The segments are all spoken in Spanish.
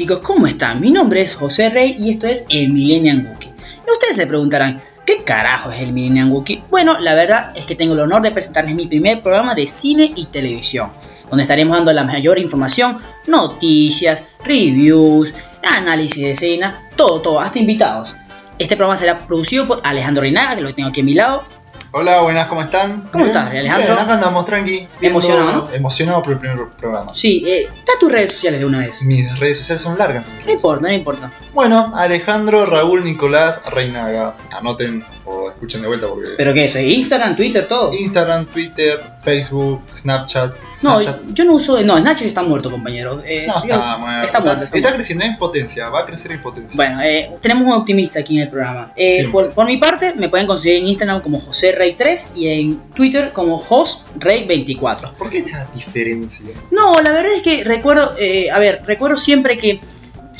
Hola, ¿qué tal chicos? ¿Cómo están? Mi nombre es José Rey y esto es el Millennium Wookie. Y ustedes se preguntarán, ¿qué carajo es el Millennium Wookie? Bueno, la verdad es que tengo el honor de presentarles mi primer programa de cine y televisión, donde estaremos dando la mayor información, noticias, reviews, análisis de escena, todo, todo, hasta invitados. Este programa será producido por Alejandro Reinaga, que lo tengo aquí a mi lado, Hola, buenas, ¿cómo están? ¿Cómo estás, Alejandro? Bien, acá andamos, tranqui. viendo- Emocionado. Emocionado por el primer programa. Sí, eh, da tus redes sociales de una vez. Mis redes sociales son largas. No importa, no importa. Bueno, Alejandro Raúl Nicolás Reinaga. Anoten o escuchen de vuelta porque... ¿Pero qué es? Instagram, Twitter, todo? Instagram, Twitter, Facebook, Snapchat. No, yo no uso. No, Snapchat está muerto, compañero. Eh, No, está muerto. está muerto, está creciendo en potencia, va a crecer en potencia. Bueno, eh, tenemos un optimista aquí en el programa. Eh, por, por mi parte, me pueden conseguir en Instagram como José Rey 3 y en Twitter como HostRey24. ¿Por qué esa diferencia? No, la verdad es que recuerdo, eh, a ver, recuerdo siempre que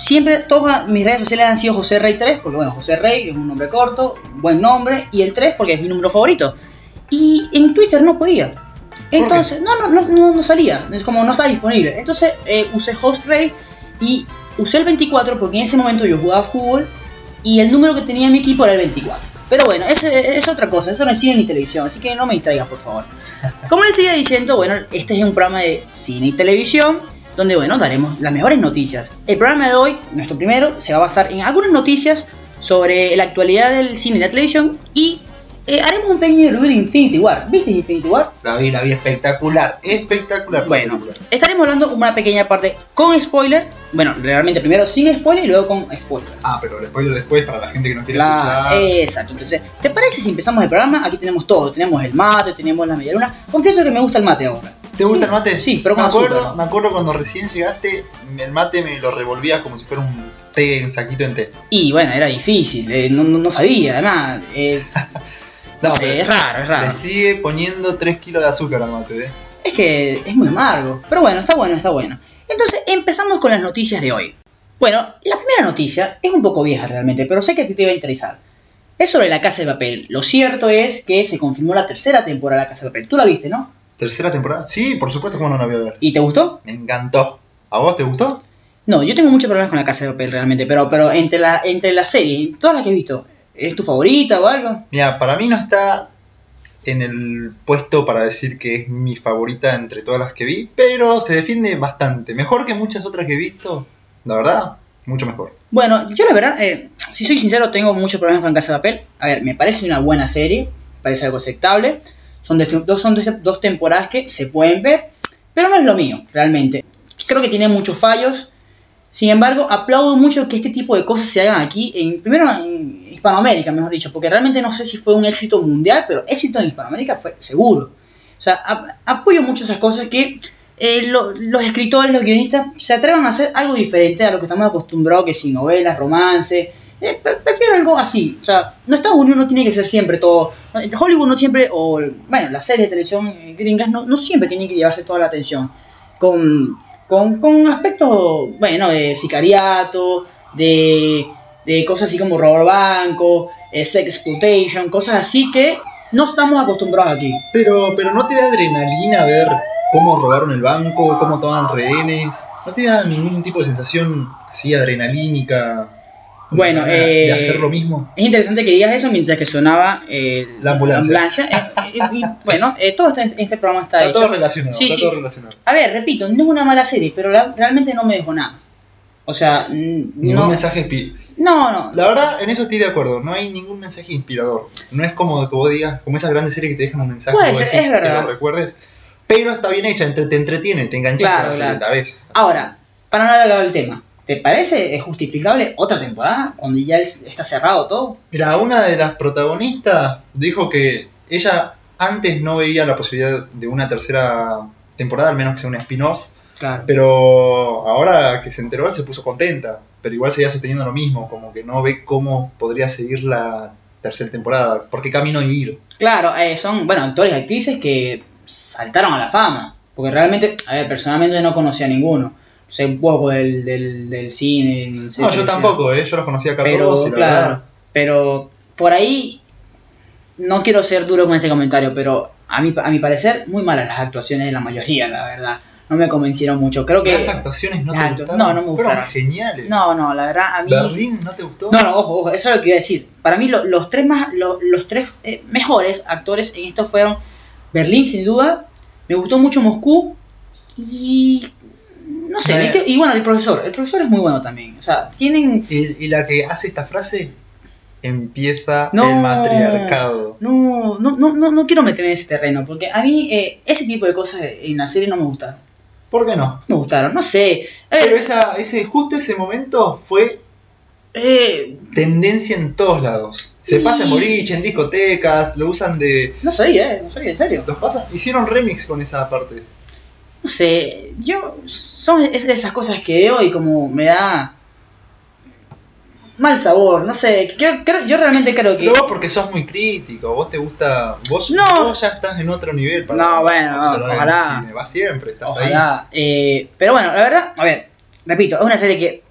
siempre todas mis redes sociales han sido José Rey 3, porque bueno, José Rey es un nombre corto, buen nombre, y el 3 porque es mi número favorito. Y en Twitter no podía. Entonces, no, no, no, no, no salía, es como no estaba disponible. Entonces eh, usé Host Rey y usé el 24 porque en ese momento yo jugaba fútbol y el número que tenía en mi equipo era el 24. Pero bueno, es, es otra cosa, eso no es cine ni televisión, así que no me distraigas, por favor. Como les seguía diciendo, bueno, este es un programa de cine y televisión, donde, bueno, daremos las mejores noticias. El programa de hoy, nuestro primero, se va a basar en algunas noticias sobre la actualidad del cine y la televisión y eh, haremos un pequeño review de Infinity War. ¿Viste Infinity War? La vi, la vi espectacular, espectacular. la Bueno, película. estaremos hablando una pequeña parte con spoiler. Bueno, realmente primero sin spoiler y luego con spoiler. Ah, pero el spoiler después para la gente que no quiere Claro, escuchar. exacto. Entonces, ¿te parece si empezamos el programa? Aquí tenemos todo. Tenemos el mate, tenemos la media luna. Confieso que me gusta el mate ahora. ¿Te gusta Sí, el mate? sí, pero me acuerdo, azúcar. me acuerdo cuando recién llegaste, el mate me lo revolvías como si fuera un té en saquito en té. Y bueno, era difícil, eh, no, no, sabía, además. eh, No, no sé, pero es raro, es le raro. sigue poniendo 3 kilos de azúcar al mate, ¿eh? Es que es muy amargo. Pero bueno, está bueno, está bueno. Entonces, empezamos con las noticias de hoy. Bueno, la primera noticia es un poco vieja realmente, pero sé que a ti te va a interesar. Es sobre la Casa de Papel. Lo cierto es que se confirmó la tercera temporada de la Casa de Papel. Tú la viste, ¿no? ¿Tercera temporada? Sí, por supuesto, ¿cómo no la voy a ver? ¿Y te gustó? Me encantó. ¿A vos te gustó? No, yo tengo muchos problemas con la Casa de Papel realmente, pero, pero entre la entre las series, todas las que he visto, ¿es tu favorita o algo? Mira, para mí no está en el puesto para decir que es mi favorita entre todas las que vi, pero se defiende bastante. Mejor que muchas otras que he visto, la verdad, mucho mejor. Bueno, yo la verdad, eh, si soy sincero, tengo muchos problemas con Casa de Papel. A ver, me parece una buena serie, parece algo aceptable. Son, son dos temporadas que se pueden ver, pero no es lo mío, realmente. Creo que tiene muchos fallos. Sin embargo, aplaudo mucho que este tipo de cosas se hagan aquí, en, primero en Hispanoamérica, mejor dicho, porque realmente no sé si fue un éxito mundial, pero éxito en Hispanoamérica fue seguro. O sea, ap- apoyo mucho esas cosas que eh, lo- los escritores, los guionistas se atrevan a hacer algo diferente a lo que estamos acostumbrados, que si novelas, romance. Eh, pre- prefiero algo así. O sea, no Estados Unidos no tiene que ser siempre todo. Hollywood no siempre, o bueno, las series de televisión eh, gringas no, no siempre tienen que llevarse toda la atención. Con, con, con aspectos, bueno, de sicariato, de, de cosas así como robar banco, eh, sex exploitation, cosas así que no estamos acostumbrados aquí. Pero, pero no te da adrenalina ver cómo robaron el banco, cómo toman rehenes. No te da ningún tipo de sensación así adrenalínica. Bueno, de, eh, de hacer lo mismo. Es interesante que digas eso mientras que sonaba eh, La ambulancia. Eh, y, bueno, eh, todo este, este programa está, Está hecho. todo relacionado, Sí, está sí. todo relacionado. A ver, repito, no es una mala serie, pero la- realmente no me dejó nada. O sea, Ningún no, mensaje no, no. La verdad, en eso estoy de acuerdo. No hay ningún mensaje inspirador. No es como que vos digas, como esas grandes series que te dejan un mensaje Puede es verdad. que lo recuerdes. Pero está bien hecha, te entretiene, te enganchas Claro, claro. la ves. Ahora, para no hablar del tema, ¿te parece justificable otra temporada cuando ya es- está cerrado todo? Mira, una de las protagonistas dijo que ella antes no veía la posibilidad de una tercera temporada, al menos que sea un spin-off. Claro. Pero ahora que se enteró se puso contenta. Pero igual seguía sosteniendo lo mismo, como que no ve cómo podría seguir la tercera temporada. ¿Por qué camino ir? Claro, eh, son, bueno, actores y actrices que saltaron a la fama. Porque realmente, a ver, personalmente no conocía a ninguno. Sé un poco del, del, del cine. No, yo tampoco, ¿eh? yo los conocía acá Pero, todos claro, pero por ahí no quiero ser duro con este comentario, pero a mi, a mi parecer, muy malas las actuaciones de la mayoría, la verdad. no me convencieron mucho. Creo que. Las actuaciones no te actu- gustaron. no, no me Fueron gustaron. geniales. No, no, la verdad, a mí. ¿Berlín no te gustó? No, no, ojo, ojo, eso es lo que iba a decir. Para mí, lo- los tres más, lo- los tres eh, mejores actores en esto fueron Berlín, sin duda. Me gustó mucho Moscú. Y. No sé, y bueno, el profesor. El profesor es muy bueno también. O sea, tienen. Y, y la que hace esta frase empieza No. el matriarcado. No, no, no, no, no quiero meterme en ese terreno, porque a mí eh, ese tipo de cosas en la serie no me gustaron. ¿Por qué no? No me gustaron, no sé. Pero esa, ese, justo ese momento fue eh, tendencia en todos lados. Se Y- pasa en boliche, en discotecas, lo usan de. no sabía, eh, no sabía, en serio. Los pasan, hicieron remix con esa parte. No sé, yo. Son esas cosas que veo y como me da. mal sabor, no sé. Yo, creo- yo realmente creo que. Pero vos porque sos muy crítico, vos te gusta. Vos, No. vos ya estás en otro nivel para No, bueno, no, observar el ojalá. cine. Va siempre, estás ahí. Ojalá. eh, pero bueno, la verdad, a ver, repito, es una serie que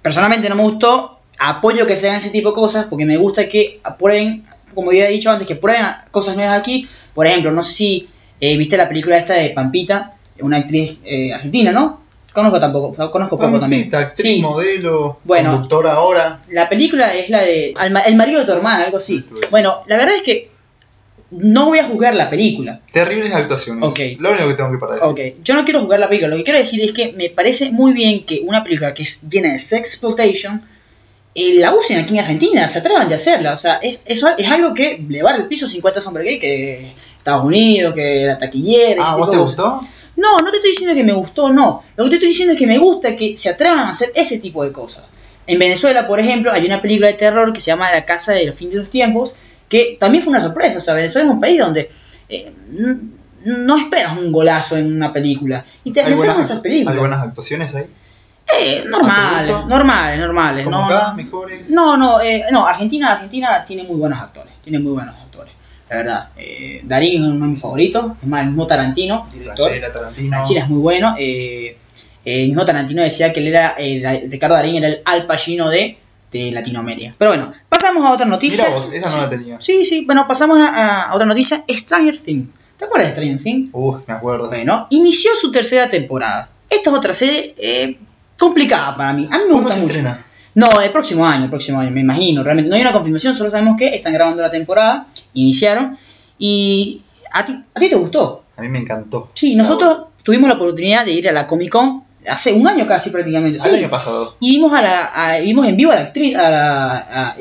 personalmente no me gustó. Apoyo que se hagan ese tipo de cosas porque me gusta que prueben, como ya he dicho antes, que prueben cosas nuevas aquí. Por ejemplo, no sé si eh, viste la película esta de Pampita, una actriz eh, argentina, ¿no? Conozco tampoco, conozco poco también. Pampita, actriz, Sí. modelo, Bueno. conductora ahora. La película es la de El marido de tu hermana, algo así. Bueno, la verdad es que no voy a juzgar la película. Terribles actuaciones. Ok. Lo único que tengo que para decir. Ok, yo no quiero jugar la película, lo que quiero decir es que me parece muy bien que una película que es llena de sex exploitation eh, la usen aquí en Argentina, se atrevan de hacerla. O sea, es, eso es algo que le va al piso 50 sombras gay que Estados Unidos, que la taquillera. Ah, ¿vos te cosas. No, no te estoy diciendo que me gustó, no. Lo que te estoy diciendo es que me gusta que se atrevan a hacer ese tipo de cosas. En Venezuela, por ejemplo, hay una película de terror que se llama La Casa de los Fin de los Tiempos, que también fue una sorpresa. O sea, Venezuela es un país donde eh, no esperas un golazo en una película. Y te ¿Hay realizan buenas, esas películas. hay buenas actuaciones ahí? Eh, ¿A normales, normales, normales. ¿Como no, acá, no, mejores? no, no, eh, no, Argentina, Argentina tiene muy buenos actores, tiene muy buenos actores, la verdad. Eh, Darín es uno de mis favoritos, es más, el mismo Tarantino, director. Franchella, Tarantino. Es muy bueno. eh, el mismo Tarantino decía que él era, eh, Ricardo Darín era el Al Pacino de, de Latinoamérica. Pero bueno, pasamos a otra noticia. Mira vos, esa no la tenía. Sí, sí, bueno, pasamos a, a otra noticia, Stranger Things. ¿Te acuerdas de Stranger Things? Uh, me acuerdo. Bueno, inició su tercera temporada. Esta es otra serie eh, complicada para mí. A mí me ¿Cuándo gusta se mucho. estrena? No, el próximo año, el próximo año, me imagino. Realmente no hay una confirmación, solo sabemos que están grabando la temporada, iniciaron. Y a ti, a ti te gustó. A mí me encantó. Sí, nosotros tuvimos la oportunidad de ir a la Comic Con hace un año casi prácticamente. El sí. año pasado. Y vimos, a la, a- vimos en vivo a la actriz, a la a,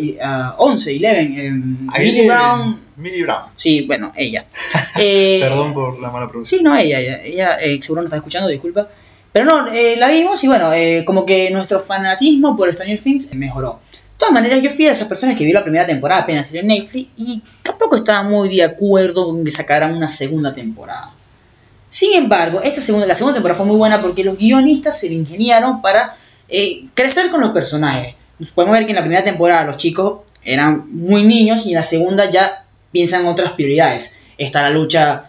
a 11, 11, em, Ahí Millie Brown. Millie Brown. Sí, bueno, ella. Eh, Perdón por la mala pronunciación. Sí, no, ella, ella, ella eh, seguro no está escuchando, disculpa. Pero no, eh, la vimos y bueno, eh, como que nuestro fanatismo por Stranger Things mejoró. De todas maneras, yo fui de esas personas que vio la primera temporada apenas en Netflix y tampoco estaba muy de acuerdo con que sacaran una segunda temporada. Sin embargo, esta segunda, la segunda temporada fue muy buena porque los guionistas se le ingeniaron para eh, crecer con los personajes. Podemos ver que en la primera temporada los chicos eran muy niños y en la segunda ya piensan otras prioridades. Está la lucha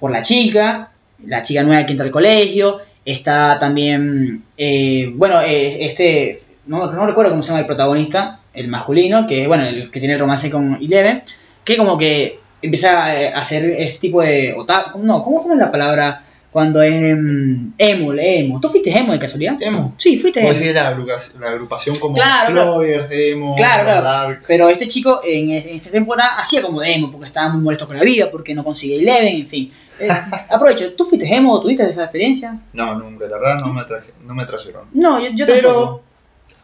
por la chica, la chica nueva que entra al colegio, está también, eh, bueno, eh, este, no, recuerdo cómo se llama el protagonista, el masculino, que bueno, el que tiene el romance con Eleven, que como que empieza a hacer este tipo de, no, ¿cómo, cómo es la palabra? Cuando es em, emo, emo. ¿Tú fuiste emo de casualidad? Emo. Sí, fuiste emo. Vos decís la, agrupación- la agrupación como Claro, claro. Flowers, Emo, Claro, claro. Dark. Pero este chico en, en esta temporada hacía como de emo, porque estaba muy molesto con la vida, porque no consigue Eleven, en fin. Eh, aprovecho, ¿tú fuiste emo? ¿Tuviste esa experiencia? No, nunca, la verdad no me, atraje- no me atrajeron. No, yo, yo tampoco. Pero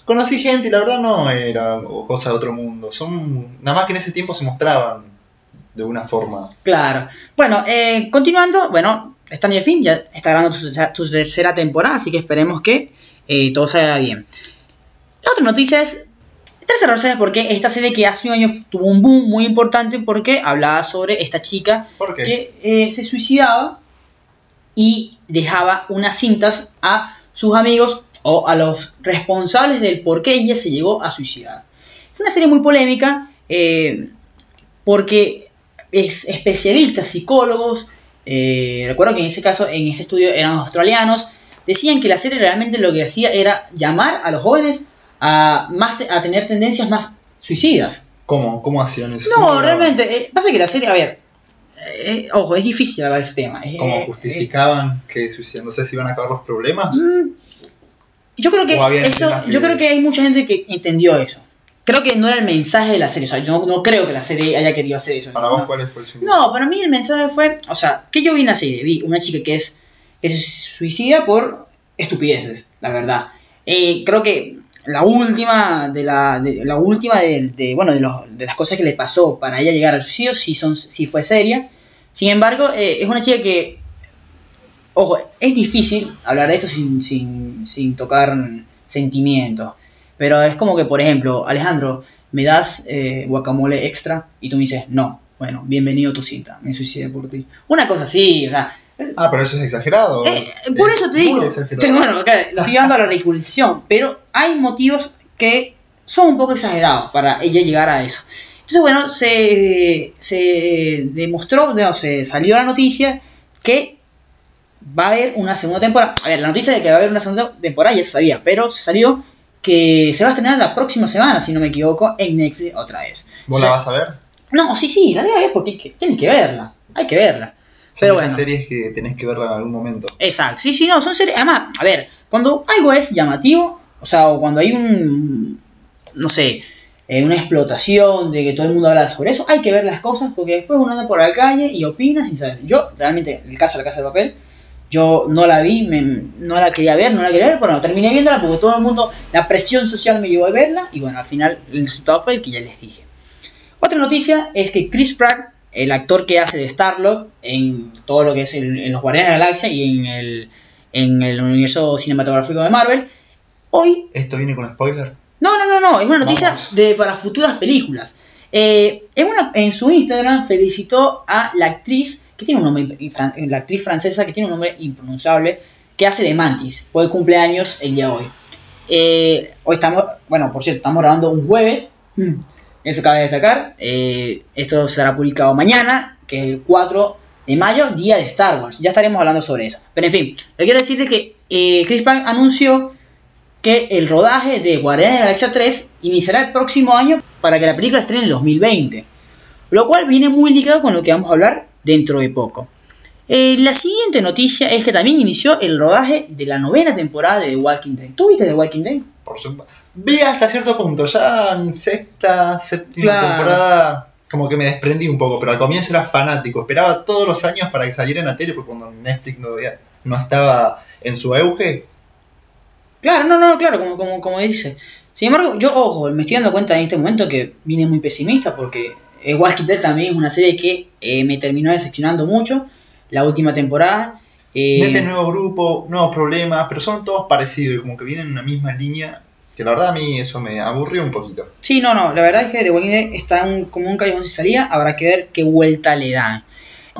conocí gente y la verdad no era cosa de otro mundo. Son nada más que en ese tiempo se mostraban de una forma. Claro. Bueno, eh, continuando, bueno, Stranger Things ya está grabando su, su tercera temporada, así que esperemos que eh, todo salga bien. La otra noticia es, tercera es porque esta serie que hace un año tuvo un boom muy importante porque hablaba sobre esta chica que eh, se suicidaba y dejaba unas cintas a sus amigos o a los responsables del por qué ella se llegó a suicidar. Fue una serie muy polémica eh, porque es especialistas, psicólogos, eh, recuerdo que en ese caso, en ese estudio eran australianos, decían que la serie realmente lo que hacía era llamar a los jóvenes a, más te- a tener tendencias más suicidas. ¿Cómo? ¿Cómo hacían eso? No, ¿Cómo lo- realmente, eh, pasa que la serie, a ver, eh, ojo, es difícil hablar de este tema. ¿Cómo justificaban que suicidándose se iban a acabar los problemas? Mm, Yo creo que eso, que- yo creo que hay mucha gente que entendió eso. Creo que no era el mensaje de la serie, o sea, yo no, no creo que la serie haya querido hacer eso. Para no. vos, ¿cuál fue el suicidio? No, para mí el mensaje fue, o sea, que yo vi en la serie, vi una chica que es que se suicida por estupideces, la verdad. Eh, creo que la última de la, de, la última de, de, bueno de, los- de las cosas que le pasó para ella llegar al suicidio sí son sí fue seria. Sin embargo, eh, es una chica que ojo, es difícil hablar de esto sin, sin, sin tocar sentimientos. Pero es como que, por ejemplo, Alejandro, me das eh, guacamole extra y tú me dices, no, bueno, bienvenido a tu cinta, me suicidé por ti. Una cosa así, o sea, Ah, pero eso es exagerado. eh, por Es eso te digo, bueno, lo estoy llevando a la ridiculización, pero hay motivos que son un poco exagerados para ella llegar a eso. Entonces, bueno, se, se demostró, no, se salió la noticia que va a haber una segunda temporada. A ver, la noticia de que va a haber una segunda temporada ya se sabía, pero se salió que se va a estrenar la próxima semana, si no me equivoco, en Netflix otra vez. ¿Vos O sea, la vas a ver? No, sí, sí, la voy a ver porque que- tienes que verla, hay que verla. Son Pero esas bueno. series que tenés que verla en algún momento. Exacto, sí, sí, no, son series. Además, a ver, cuando algo es llamativo, o sea, o cuando hay un. No sé, eh, una explotación de que todo el mundo habla sobre eso, hay que ver las cosas porque después uno anda por la calle y opina sin saber. Yo, realmente, el caso de la casa de papel, yo no la vi, me- no la quería ver, no la quería ver, pero bueno, terminé viéndola porque todo el mundo, la presión social me llevó a verla y bueno, al final el resultado fue el que ya les dije. Otra noticia es que Chris Pratt, el actor que hace de Starlock en todo lo que es el- en los Guardianes de la Galaxia y en el, en el universo cinematográfico de Marvel, hoy... ¿Esto viene con spoiler? No, no, no, no, es una noticia Vamos. de, para futuras películas. Eh, en, una, en su Instagram felicitó a la actriz, que tiene un nombre, fran- la actriz francesa que tiene un nombre impronunciable, que hace de Mantis, por el cumpleaños el día de hoy. Eh, hoy estamos, bueno, por cierto, estamos grabando un jueves, eso cabe destacar. Eh, esto será publicado mañana, que es el 4 de mayo, día de Star Wars. Ya estaremos hablando sobre eso. Pero en fin, le quiero decirle que eh, Chris Pratt anunció que el rodaje de Guardianes de la Galaxia 3 iniciará el próximo año para que la película estrene en el 2020. Lo cual viene muy ligado con lo que vamos a hablar dentro de poco. Eh, la siguiente noticia es que también inició el rodaje de la novena temporada de The Walking Dead. ¿Tú viste The Walking Dead? Por supuesto. Vi hasta cierto punto, ya en sexta, séptima Claro. temporada, como que me desprendí un poco, pero al comienzo era fanático. Esperaba todos los años para que saliera en la tele, porque cuando Netflix no, no estaba en su auge, Claro, no, no, claro, como, como, como dice. Sin embargo, yo, ojo, me estoy dando cuenta en este momento que vine muy pesimista porque eh, Walking Dead también es una serie que eh, me terminó decepcionando mucho la última temporada. Eh, mete nuevo grupo, nuevos problemas, pero son todos parecidos y como que vienen en una misma línea, que la verdad a mí eso me aburrió un poquito. Sí, no, no, la verdad es que The Walking Dead está un- como un callejón sin salida, habrá que ver qué vuelta le dan.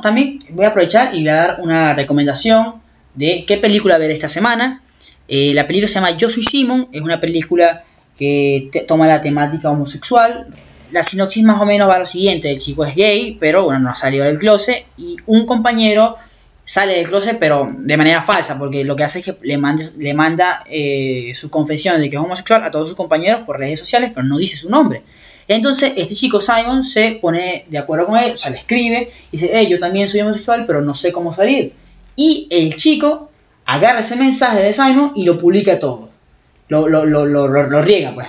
También voy a aprovechar y voy a dar una recomendación de qué película ver esta semana. Eh, la película se llama Yo soy Simon, es una película que toma la temática homosexual. La sinopsis más o menos va a lo siguiente, el chico es gay, pero bueno, no ha salido del closet y un compañero sale del closet pero de manera falsa, porque lo que hace es que le, mande- le manda eh, su confesión de que es homosexual a todos sus compañeros por redes sociales, pero no dice su nombre. Entonces este chico Simon se pone de acuerdo con él, o sea, le escribe y dice, hey, yo también soy homosexual, pero no sé cómo salir. Y el chico agarra ese mensaje de Simon y lo publica todo. Lo, lo, lo, lo, riega, pues.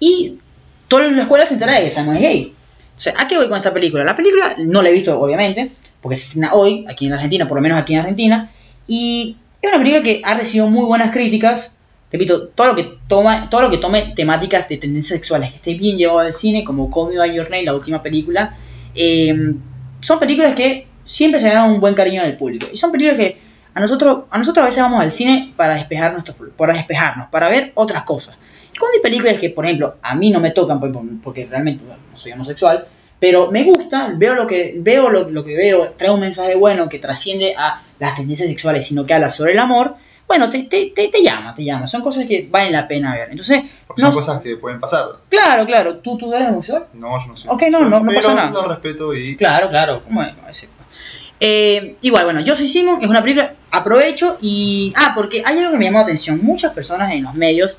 Y toda la escuela se entera de que Simon es gay. O sea, ¿a qué voy con esta película? La película no la he visto, obviamente, porque se estrena hoy, aquí en Argentina, por lo menos aquí en Argentina. Y es una película que ha recibido muy buenas críticas. Repito, todo lo que toma, todo lo que tome temáticas de tendencias sexuales que esté bien llevado al cine, como Call Me By Your Name, la última película, eh, son películas que siempre se ganan un buen cariño del público. Y son películas que a nosotros, a nosotros a veces vamos al cine para despejar nuestros, para despejarnos, para ver otras cosas. Cuando hay películas que, por ejemplo, a mí no me tocan por- por- porque realmente bueno, no soy homosexual, pero me gusta, veo lo que veo, lo, lo que veo, trae un mensaje bueno que trasciende a las tendencias sexuales, sino que habla sobre el amor, bueno, te, te, te, te llama, te llama. Son cosas que valen la pena ver. Entonces, Porque no- son cosas que pueden pasar. claro, claro, ¿tú, tú eres homosexual? No, yo no sé. Ok, no, no, no pasa nada. lo respeto y Claro, claro. Eh, igual, bueno, yo soy Simon, es una película, aprovecho y... Ah, porque hay algo que me llamó la atención. Muchas personas en los medios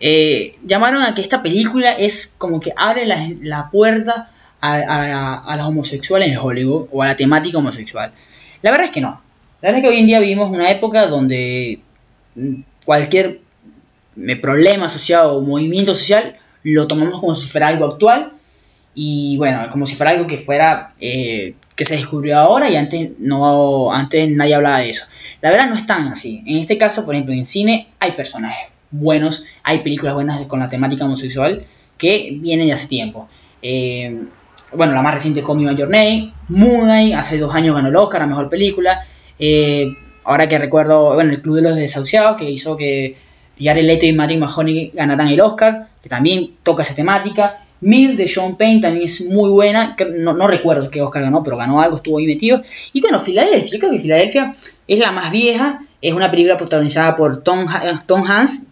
eh, llamaron a que esta película es como que abre la, puerta a, a, a los homosexuales en Hollywood o a la temática homosexual. La verdad es que no. La verdad es que hoy en día vivimos una época donde mm, cualquier eh, problema asociado o movimiento social lo tomamos como si fuera algo actual y bueno, como si fuera algo que fuera eh, que se descubrió ahora y antes no antes nadie hablaba de eso. La verdad no es tan así. En este caso, por ejemplo, en cine hay personajes buenos, hay películas buenas con la temática homosexual que vienen de hace tiempo. Eh, bueno, la más reciente Call Me By Your hace dos años ganó el Oscar a Mejor Película. Eh, ahora que recuerdo, bueno, el Club de los Desahuciados, que hizo que Jared Leto y Matthew Mahoney ganaran el Oscar, que también toca esa temática. Mil de Sean Payne también es muy buena, no, no, recuerdo qué Oscar ganó, pero ganó algo, estuvo ahí metido. Y bueno, Filadelfia, yo creo que Filadelfia es la más vieja, es una película protagonizada por Tom, Tom Hanks,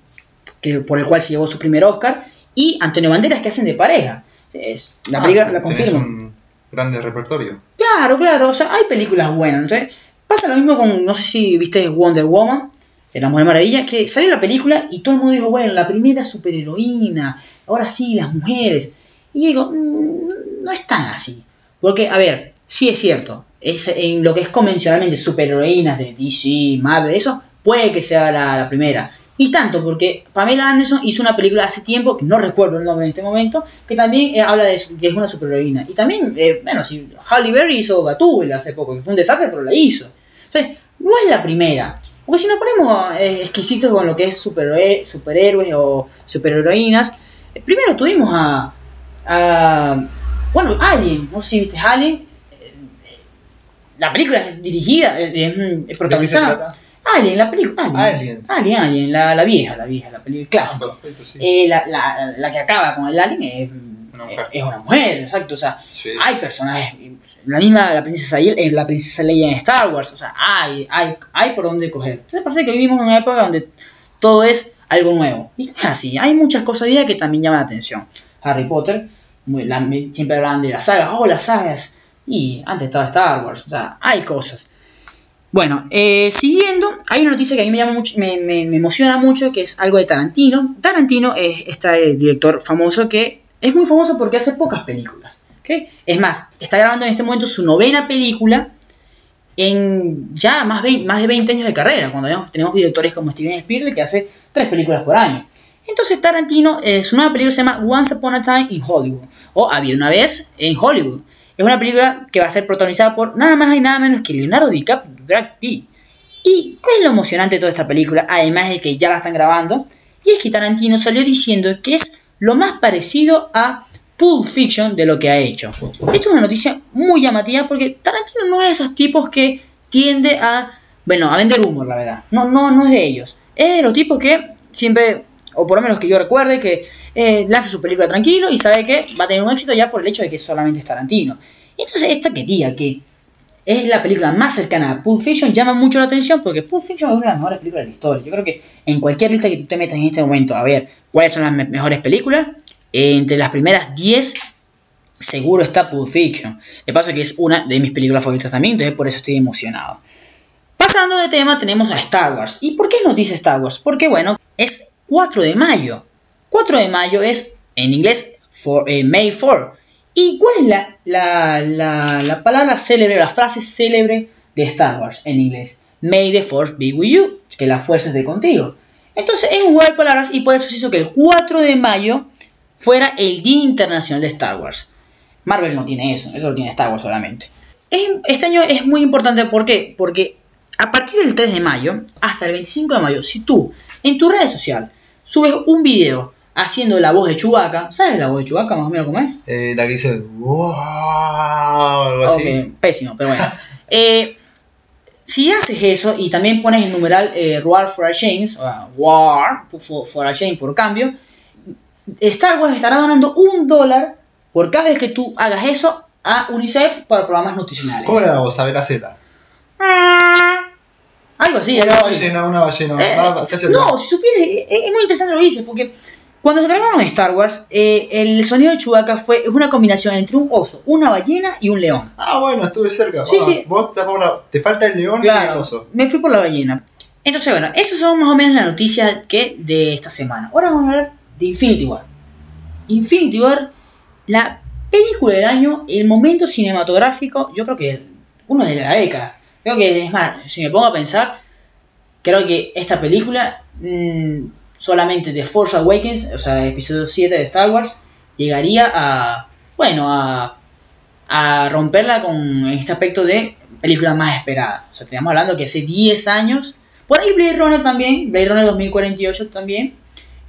que, por el cual se llevó su primer Oscar, y Antonio Banderas, que hacen de pareja. Es, la Ah, película la confirma. un grande repertorio. Claro, claro, o sea, hay películas buenas. Entonces, pasa lo mismo con, no sé si viste Wonder Woman, de la Mujer Maravilla, que salió la película y todo el mundo dijo, bueno, la primera superheroína, ahora sí, las mujeres. Y yo digo, "Mm, no es tan así. Porque, a ver, sí es cierto, es, en lo que es convencionalmente superheroínas de DC, Marvel, eso, puede que sea la, la primera. Y tanto, porque Pamela Anderson hizo una película hace tiempo, que no recuerdo el nombre en este momento, que también eh, habla de que es una superheroína. Y también, eh, bueno, si Halle Berry hizo Gatúbela hace poco, que fue un desastre, pero la hizo. O sea, no es la primera. Porque si nos ponemos eh, exquisitos con lo que es superhe- superhéroes o superheroínas, eh, primero tuvimos a, a- Bueno, Alien, no sé si viste Alien. La película es dirigida, es, mm, es ¿De qué se protagonizada. Alien, la película. Alien. Aliens. Alien, Alien, la, la vieja, la vieja, la película Ah, clásica. perfecto, sí. Eh, la, la, la que acaba con el Alien es Una mujer. es una mujer, exacto. O sea, Sí. hay personajes. La misma la princesa, eh, la princesa Leia en Star Wars. O sea, hay, hay, hay por dónde coger. Entonces pasa que vivimos en una época donde todo es algo nuevo. Y es así. Hay muchas cosas hoy que también llaman la atención. Harry Potter, muy- la- siempre hablan de las sagas. Oh, las sagas. Y antes estaba Star Wars. O sea, hay cosas. Bueno, eh, siguiendo, hay una noticia que a mí me, llama mucho, me, emociona mucho, que es algo de Tarantino. Tarantino es este director famoso que es muy famoso porque hace pocas películas. Es más, está grabando en este momento su novena película en ya más, más de 20 años de carrera, cuando tenemos directores como Steven Spielberg que hace tres películas por año. Entonces Tarantino, eh, su nueva película se llama Once Upon a Time in Hollywood, o Había una vez en Hollywood. Es una película que va a ser protagonizada por nada más y nada menos que Leonardo DiCaprio y Brad. ¿Y es lo emocionante de toda esta película? Además de que ya la están grabando, y es que Tarantino salió diciendo que es lo más parecido a Pulp Fiction de lo que ha hecho. Esto es una noticia muy llamativa porque Tarantino no es de esos tipos que tiende a, bueno, a vender humor, la verdad. No, no, no es de ellos. Es de los tipos que siempre, o por lo menos que yo recuerde, que eh, lanza su película tranquilo y sabe que va a tener un éxito ya por el hecho de que solamente es Tarantino. Y entonces esta que diga que es la película más cercana a Pulp Fiction llama mucho la atención porque Pulp Fiction es una de las mejores películas de la historia. Yo creo que en cualquier lista que tú te metas en este momento a ver cuáles son las me- mejores películas, entre las primeras 10 seguro está Pulp Fiction. Le pasa que es una de mis películas favoritas también, entonces por eso estoy emocionado. Pasando de tema tenemos a Star Wars. ¿Y por qué nos dice Star Wars? Porque bueno, es 4 de mayo. 4 de mayo es en inglés for, eh, May 4. ¿Y cuál es la, la, la, la palabra célebre, la frase célebre de Star Wars en inglés? May the Force be with you, que la fuerza esté contigo. Entonces es un juego de palabras y por eso se hizo que el 4 de mayo fuera el Día Internacional de Star Wars. Marvel no tiene eso, eso lo tiene Star Wars solamente. Es- este año es muy importante, ¿por qué? Porque a partir del 3 de mayo hasta el 25 de mayo, si tú en tu red social subes un video haciendo la voz de Chewbacca, ¿sabes la voz de Chewbacca más o menos cómo es? Eh, la que dice, wow, algo así. Pésimo, pero bueno. Eh, si haces eso y también pones el numeral eh, War for a Change, o War for, for a Change por cambio, Star Wars estará donando un dólar por cada vez que tú hagas eso a UNICEF para programas nutricionales. ¿Cómo era la voz? A ver, hacela. Algo así, Una algo así. ballena, una ballena. Eh, no, si supieras, eh, es muy interesante lo que dices, porque cuando se grabaron Star Wars, eh, el sonido de Chewbacca fue es una combinación entre un oso, una ballena y un león. Ah, bueno, estuve cerca. Sí, Ah, sí. Vos te, falta el león y el oso. me fui por la ballena. Entonces, bueno, esas son más o menos las noticias que de esta semana. Ahora vamos a hablar de Infinity War. Infinity War, la película del año, el momento cinematográfico, yo creo que uno de la década. Creo que, es más, si me pongo a pensar, creo que esta película, mm, solamente de Force Awakens, o sea, episodio 7 de Star Wars, llegaría a, bueno, a, a romperla con este aspecto de película más esperada. O sea, estamos hablando que hace 10 años, por ahí Blade Runner también, Blade Runner 2048 también,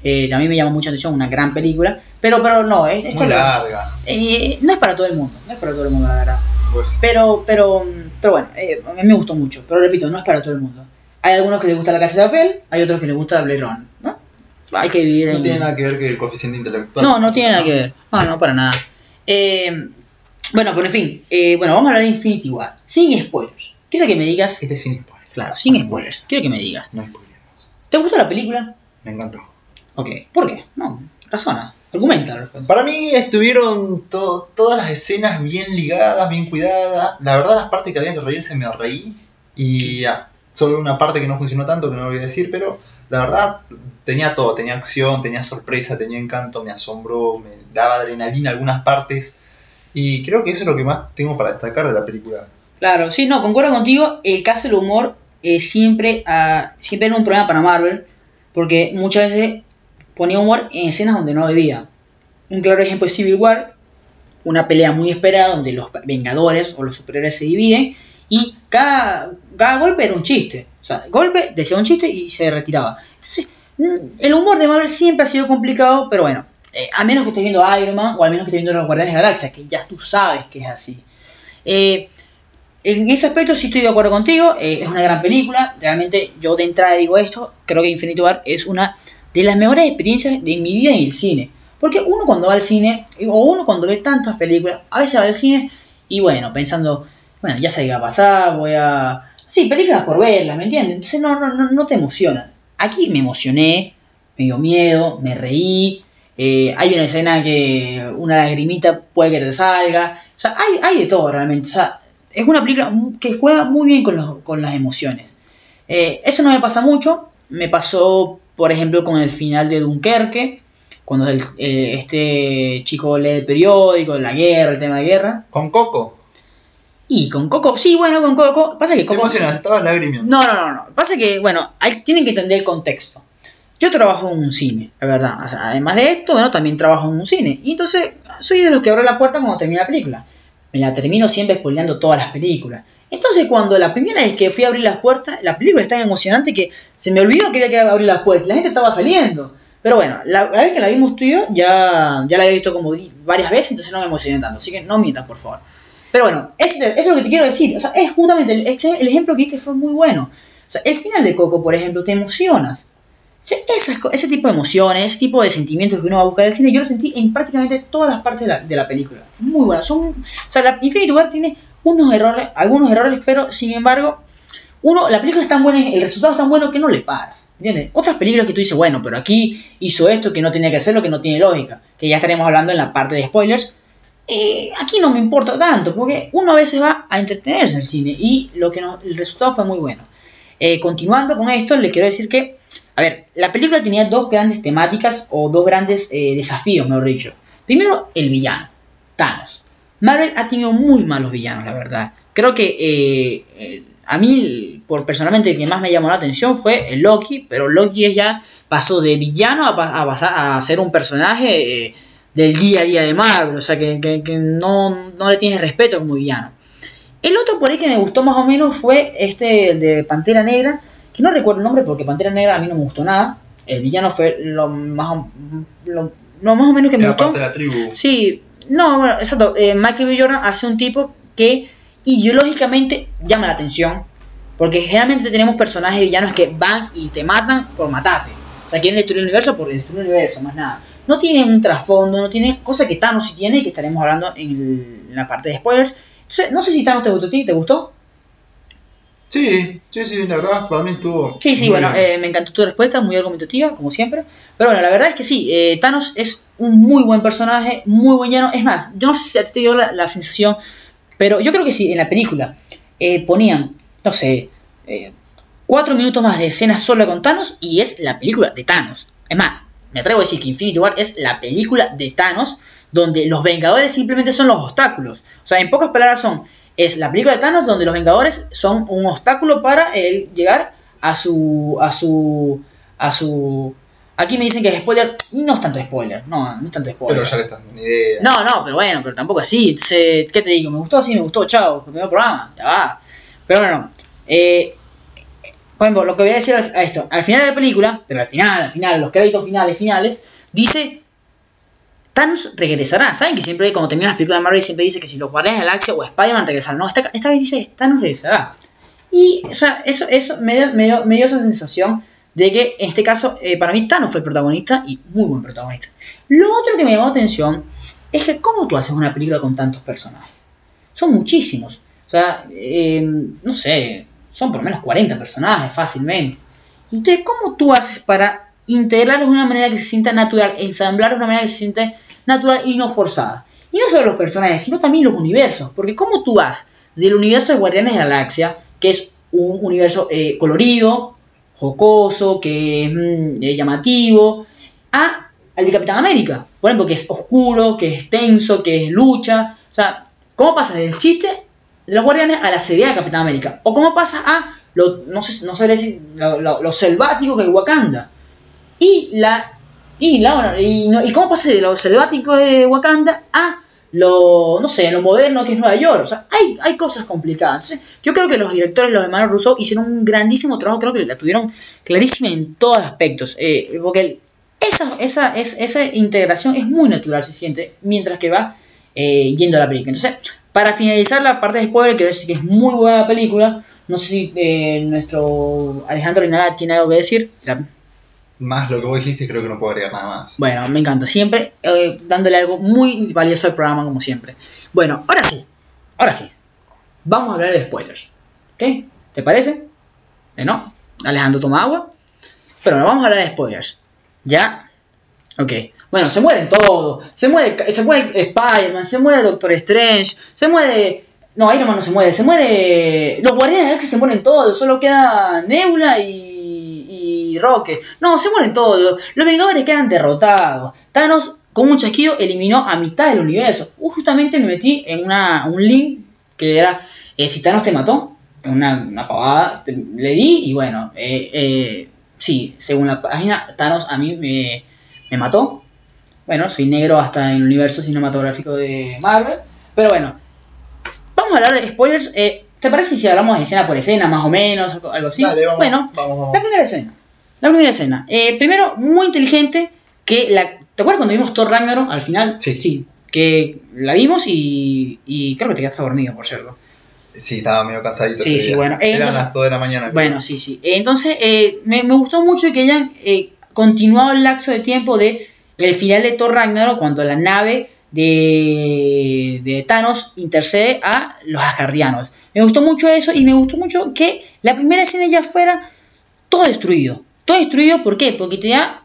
eh, también me llama mucha atención, una gran película, pero, pero no, es, Muy larga. eh, no es para todo el mundo, no es para todo el mundo, la verdad. Pues, Pero, pero, pero bueno, eh, a mí me gustó mucho, pero repito, no es para todo el mundo. Hay algunos que les gusta la casa de papel, hay otros que les gusta Blade Runner, ¿no? Hay que dividir no en- tiene nada que ver que el coeficiente intelectual. no, no tiene nada que ver. No, no, para nada. Eh, bueno, pero en fin, eh, bueno, vamos a hablar de Infinity War. Sin spoilers. Quiero que me digas. Este es sin spoiler. Claro, sin spoilers. Quiero que me digas. No spoilers. ¿Te gustó la película? Me encantó. Ok. ¿Por qué? No, razona. Argumenta. Para mí estuvieron to- todas las escenas bien ligadas, bien cuidadas. La verdad, las partes que había que reírse me reí. Y ya, solo una parte que no funcionó tanto, que no lo voy a decir, pero la verdad tenía todo. Tenía acción, tenía sorpresa, tenía encanto, me asombró, me daba adrenalina algunas partes. Y creo que eso es lo que más tengo para destacar de la película. Claro, sí, no, concuerdo contigo. El caso del humor eh, siempre, ah, siempre era un problema para Marvel. Porque muchas veces ponía humor en escenas donde no debía. Un claro ejemplo es Civil War, una pelea muy esperada donde los Vengadores o los superhéroes se dividen y cada golpe era un chiste. O sea, golpe, decía un chiste y se retiraba. Entonces, mm, el humor de Marvel siempre ha sido complicado, pero bueno, eh, a menos que estés viendo Iron Man o al menos que estés viendo los Guardianes de la Galaxia, que ya tú sabes que es así. Eh, en ese aspecto sí estoy de acuerdo contigo, eh, es una gran película, realmente yo de entrada digo esto, creo que Infinity War es una de las mejores experiencias de mi vida en el cine. Porque uno cuando va al cine, o uno cuando ve tantas películas, a veces va al cine y bueno, pensando, bueno, ya sé qué va a pasar, voy a... Sí, películas por verlas, ¿me entiendes? Entonces no, no, no, no te emocionan. Aquí me emocioné, me dio miedo, me reí, eh, hay una escena que una lagrimita puede que te salga, o sea, hay, hay de todo realmente, o sea, es una película que juega muy bien con, los- con las emociones. Eh, eso no me pasa mucho, me pasó, por ejemplo, con el final de Dunkerque, cuando eh, este chico lee el periódico, la guerra, el tema de guerra, Con Coco, y con Coco, sí, bueno, con Coco, pasa que te Coco... emocionaste, estabas lagrimiando. No, no, no, no. Pasa que, bueno, hay, tienen que entender el contexto. Yo trabajo en un cine, la verdad. O sea, además de esto, bueno, también trabajo en un cine. Y entonces, soy de los que abre la puerta cuando termina la película. Me la termino siempre spoileando todas las películas. Entonces, cuando la primera vez que fui a abrir las puertas, la película es tan emocionante que se me olvidó que había que abrir las puertas. La gente estaba saliendo. Pero bueno, la, la vez que la vimos tú y yo, ya, ya la había visto como varias veces, entonces no me emocioné tanto. Así que no mientas, por favor. Pero bueno, eso es lo que te quiero decir. O sea, es justamente el, ejemplo que diste fue muy bueno. O sea, el final de Coco, por ejemplo, te emocionas. O sea, esas ese tipo de emociones, ese tipo de sentimientos que uno va a buscar en el cine, yo lo sentí en prácticamente todas las partes de la, de la película. Muy bueno. Son, o sea, la Infinity War tiene unos errores, algunos errores, pero sin embargo, uno, la película es tan buena, el resultado es tan bueno que no le paras. ¿Entiendes? Otras películas que tú dices, bueno, pero aquí hizo esto que no tenía que hacerlo, que no tiene lógica. Que ya estaremos hablando en la parte de spoilers. Eh, aquí no me importa tanto, porque uno a veces va a entretenerse en el cine y lo que nos- el resultado fue muy bueno. Eh, continuando con esto, les quiero decir que, a ver, la película tenía dos grandes temáticas o dos grandes eh, desafíos, mejor dicho. Primero, el villano, Thanos. Marvel ha tenido muy malos villanos, la verdad. Creo que eh, a mí, por personalmente, el que más me llamó la atención fue el Loki, pero Loki ya pasó de villano a, a a ser un personaje eh, del día a día de Marvel, o sea que, que- que no, no le tienes respeto como villano. El otro por ahí que me gustó más o menos fue este, el de Pantera Negra, que no recuerdo el nombre porque Pantera Negra a mí no me gustó nada. El villano fue lo más o, lo, lo más o menos que me gustó. parte de la tribu. Sí, no, bueno, exacto. Eh, Michael B. Jordan hace un tipo que ideológicamente llama la atención. Porque generalmente tenemos personajes villanos que van y te matan por matarte. O sea, quieren destruir el universo por destruir el universo, más nada. No tienen un trasfondo, no tienen cosa que Thanos sí tiene, que estaremos hablando en, el- en la parte de spoilers. Entonces, no sé si Thanos te gustó a ti, ¿te gustó? Sí, sí, sí, la verdad, para mí estuvo. Sí, sí, bueno, eh, me encantó tu respuesta, muy argumentativa, como siempre. Pero bueno, la verdad es que sí, eh, Thanos es un muy buen personaje, muy buen llano. Es más, yo no sé si a ti te dio la, la sensación, pero yo creo que sí, en la película eh, ponían, no sé, cuatro minutos más de escena sola con Thanos y es la película de Thanos. Es más, me atrevo a decir que Infinity War es la película de Thanos, donde los Vengadores simplemente son los obstáculos. O sea, en pocas palabras son, es la película de Thanos donde los Vengadores son un obstáculo para él llegar a su, a su, a su... Aquí me dicen que es spoiler, y no es tanto spoiler, no, no es tanto spoiler. Pero ya le estás dando una idea. No, no, pero bueno, pero tampoco así. Entonces, ¿qué te digo? ¿Me gustó? Sí, me gustó, chao, primer programa, ya va. Pero bueno, eh, por lo que voy a decir a esto, al final de la película, pero al final, al final, los créditos finales, finales, dice, Thanos regresará. ¿Saben que siempre, cuando termina las películas de Marvel, siempre dice que si los Guardianes de la Galaxia o Spider-Man regresarán? No, esta, esta vez dice, Thanos regresará. Y, o sea, eso, eso me, dio, me, dio, me dio esa sensación de que, en este caso, eh, para mí Thanos fue el protagonista y muy buen protagonista. Lo otro que me llamó la atención es que, ¿cómo tú haces una película con tantos personajes? Son muchísimos. O sea, eh, no sé, son por lo menos 40 personajes fácilmente. Entonces, ¿cómo tú haces para integrarlos de una manera que se sienta natural, ensamblarlos de una manera que se siente natural y no forzada? Y no solo los personajes, sino también los universos. Porque ¿cómo tú vas del universo de Guardianes de la Galaxia, que es un universo eh, colorido, jocoso, que es mm, eh, llamativo, a al de Capitán América? Por ejemplo, que es oscuro, que es tenso, que es lucha. O sea, ¿cómo pasas del chiste los guardianes a la seriedad de Capitán América. O cómo pasa a lo, no sé, no sé decir, lo, lo, lo selvático que es Wakanda. Y la. Y, la, y, y cómo pasa de lo selvático de Wakanda a lo, no sé, lo moderno que es Nueva York. O sea, hay, hay cosas complicadas. Entonces, yo creo que los directores, los hermanos Rousseau, hicieron un grandísimo trabajo. Creo que la tuvieron clarísima en todos aspectos. Eh, porque esa, esa, esa, esa integración es muy natural, se siente, mientras que va eh, yendo a la película. Entonces, para finalizar la parte de spoiler, quiero decir que es muy buena película. No sé si eh, nuestro Alejandro Rinalda tiene algo que decir. Más lo que vos dijiste, creo que no puedo agregar nada más. Bueno, me encanta. Siempre eh, dándole algo muy valioso al programa, como siempre. Bueno, ahora sí. Ahora sí. Vamos a hablar de spoilers. ¿Ok? ¿Te parece? ¿Eh, ¿No? Alejandro toma agua. Pero ahora vamos a hablar de spoilers. ¿Ya? Ok. Bueno, se mueren todos. Se muere, se muere Spider-Man, se muere Doctor Strange, se muere. No, Iron Man no se muere, se muere. Los Guardianes se mueren todos, solo queda Nebula y. y Rocket. No, se mueren todos. Los Vengadores quedan derrotados. Thanos, con un chasquido, eliminó a mitad del universo. Justamente me metí en una, un link que era. Eh, si Thanos te mató, una, una pavada, le di y bueno, eh, eh, sí, según la página, Thanos a mí me, me mató. Bueno, soy negro hasta en el universo cinematográfico de Marvel. Pero bueno, vamos a hablar de spoilers. Eh, ¿Te parece si hablamos de escena por escena, más o menos, algo así? Dale, vamos, bueno, vamos, vamos. la primera escena. La primera escena. Eh, primero, muy inteligente. Que la, ¿Te acuerdas cuando vimos Thor Ragnarok al final? Sí. Que la vimos y, y creo que te quedaste dormido, por cierto. Sí, estaba medio cansadito. Sí, sí, día. bueno, eh, Eran entonces- las 2 de la mañana. creo. Bueno, sí, sí. Entonces, eh, me, me gustó mucho que hayan continuado el lapso de tiempo de el final de Thor Ragnarok cuando la nave de, de Thanos intercede a los Asgardianos. Me gustó mucho eso y me gustó mucho que la primera escena ya fuera todo destruido. Todo destruido, ¿por qué? Porque te da...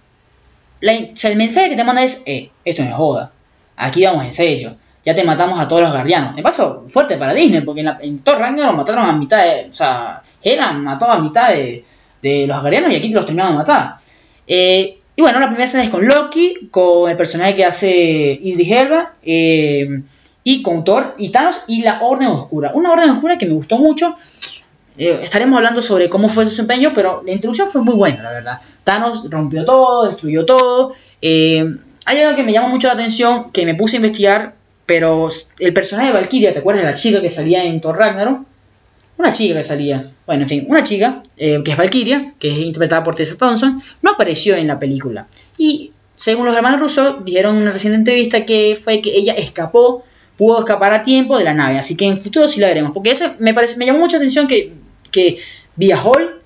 la- el mensaje que te manda es, eh, esto no es joda. Aquí vamos en serio. Ya te matamos a todos los guardianos. Me paso fuerte para Disney, porque en, la, Thor Ragnarok mataron a mitad de... O sea, Hela mató a mitad de, de los guardianos y aquí te los terminaron de matar. Eh, y bueno, la primera escena es con Loki, con el personaje que hace Idris Elba, eh, y con Thor y Thanos y la Orden Oscura. Una Orden Oscura que me gustó mucho. Eh, estaremos hablando sobre cómo fue su desempeño, pero la introducción fue muy buena, la verdad. Thanos rompió todo, destruyó todo. Eh, hay algo que me llama mucho la atención, que me puse a investigar, pero el personaje de Valkyria, ¿te acuerdas la chica que salía en Thor Ragnarok? Una chica que salía, bueno, en fin, una chica, eh, que es Valkyria, que es interpretada por Tessa Thompson, no apareció en la película. Y según los hermanos Russo, dijeron en una reciente entrevista que fue que ella escapó, pudo escapar a tiempo de la nave. Así que en futuro sí la veremos. Porque eso me, parece, me llamó mucha atención que, que vía Hall,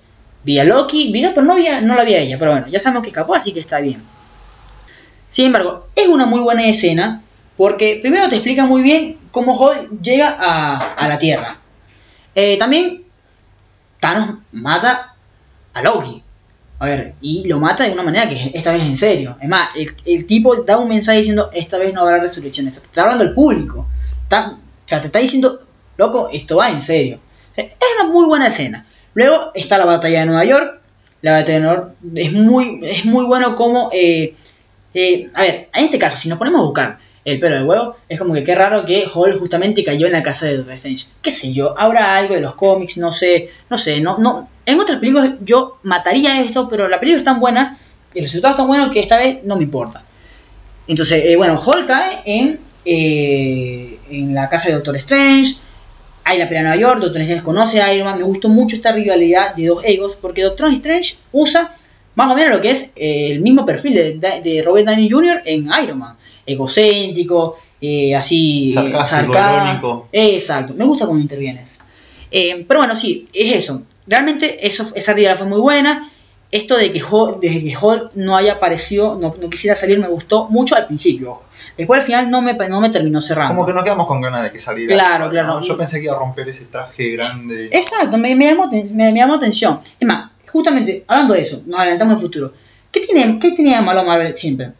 vía Loki, vía, pero no, no la vi a ella. Pero bueno, ya sabemos que escapó, así que está bien. Sin embargo, es una muy buena escena porque primero te explica muy bien cómo Hall llega a, a la Tierra. Eh, también Thanos mata a Loki. A ver, y lo mata de una manera que esta vez es en serio. Es más, el, el tipo da un mensaje diciendo, esta vez no habrá resolución. Te está hablando el público. Está- o sea, te está diciendo, loco, esto va en serio. Es una muy buena escena. Luego está la batalla de Nueva York. La batalla de Nueva York es muy, es muy bueno como... eh, eh, a ver, en este caso, si nos ponemos a buscar el pelo del huevo, es como que qué raro que Hall justamente cayó en la casa de Doctor Strange. ¿Qué sé yo? Habrá algo de los cómics, no sé, no sé, no, no. En otras películas yo mataría esto, pero la película es tan buena, el resultado es tan bueno que esta vez no me importa. Entonces, eh, bueno, Hall cae en, eh, en la casa de Doctor Strange. Hay la pelea en Nueva York, Doctor Strange conoce a Iron Man. Me gustó mucho esta rivalidad de dos egos, porque Doctor Strange usa más o menos lo que es eh, el mismo perfil de, de Robert Downey Jr. en Iron Man. Egocéntrico, eh, así Sarcástico, sarcá- irónico. Exacto, me gusta cómo intervienes. Eh, pero bueno, sí, es eso. Realmente eso, esa rivalidad fue muy buena. Esto de que Hulk, de que Hulk no haya aparecido, no, no quisiera salir, me gustó mucho al principio. Después al final no me, no me terminó cerrando. Como que nos quedamos con ganas de que saliera. Claro, ¿no? claro. Yo pensé que iba a romper ese traje grande. Exacto, me, me llamó, me, me llamó atención. Es más, justamente, hablando de eso, nos adelantamos al futuro. ¿Qué, tiene, qué tenía malo Marvel siempre?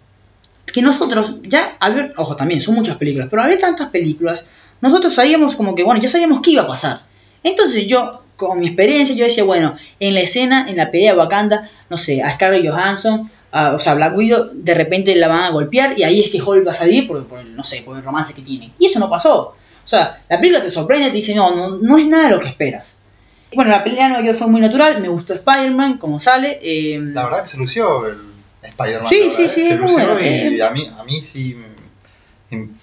Que nosotros, ya al ver, ojo también, son muchas películas, pero al ver tantas películas, nosotros sabíamos como que, bueno, ya sabíamos qué iba a pasar. Entonces yo, con mi experiencia, yo decía, bueno, en la escena, en la pelea de Wakanda, no sé, a Scarlett Johansson, a- o sea, Black Widow, de repente la van a golpear y ahí es que Hulk va a salir por, por el, no sé, por el romance que tienen. Y eso no pasó. O sea, la película te sorprende, te dice, no, no, no es nada de lo que esperas. Bueno, la pelea de Nueva fue muy natural, me gustó Spider-Man, como sale. eh, La verdad que se lució el Spider-Man. Sí, sí, ¿eh? sí, Se es lució y eh. a mí, a mí sí.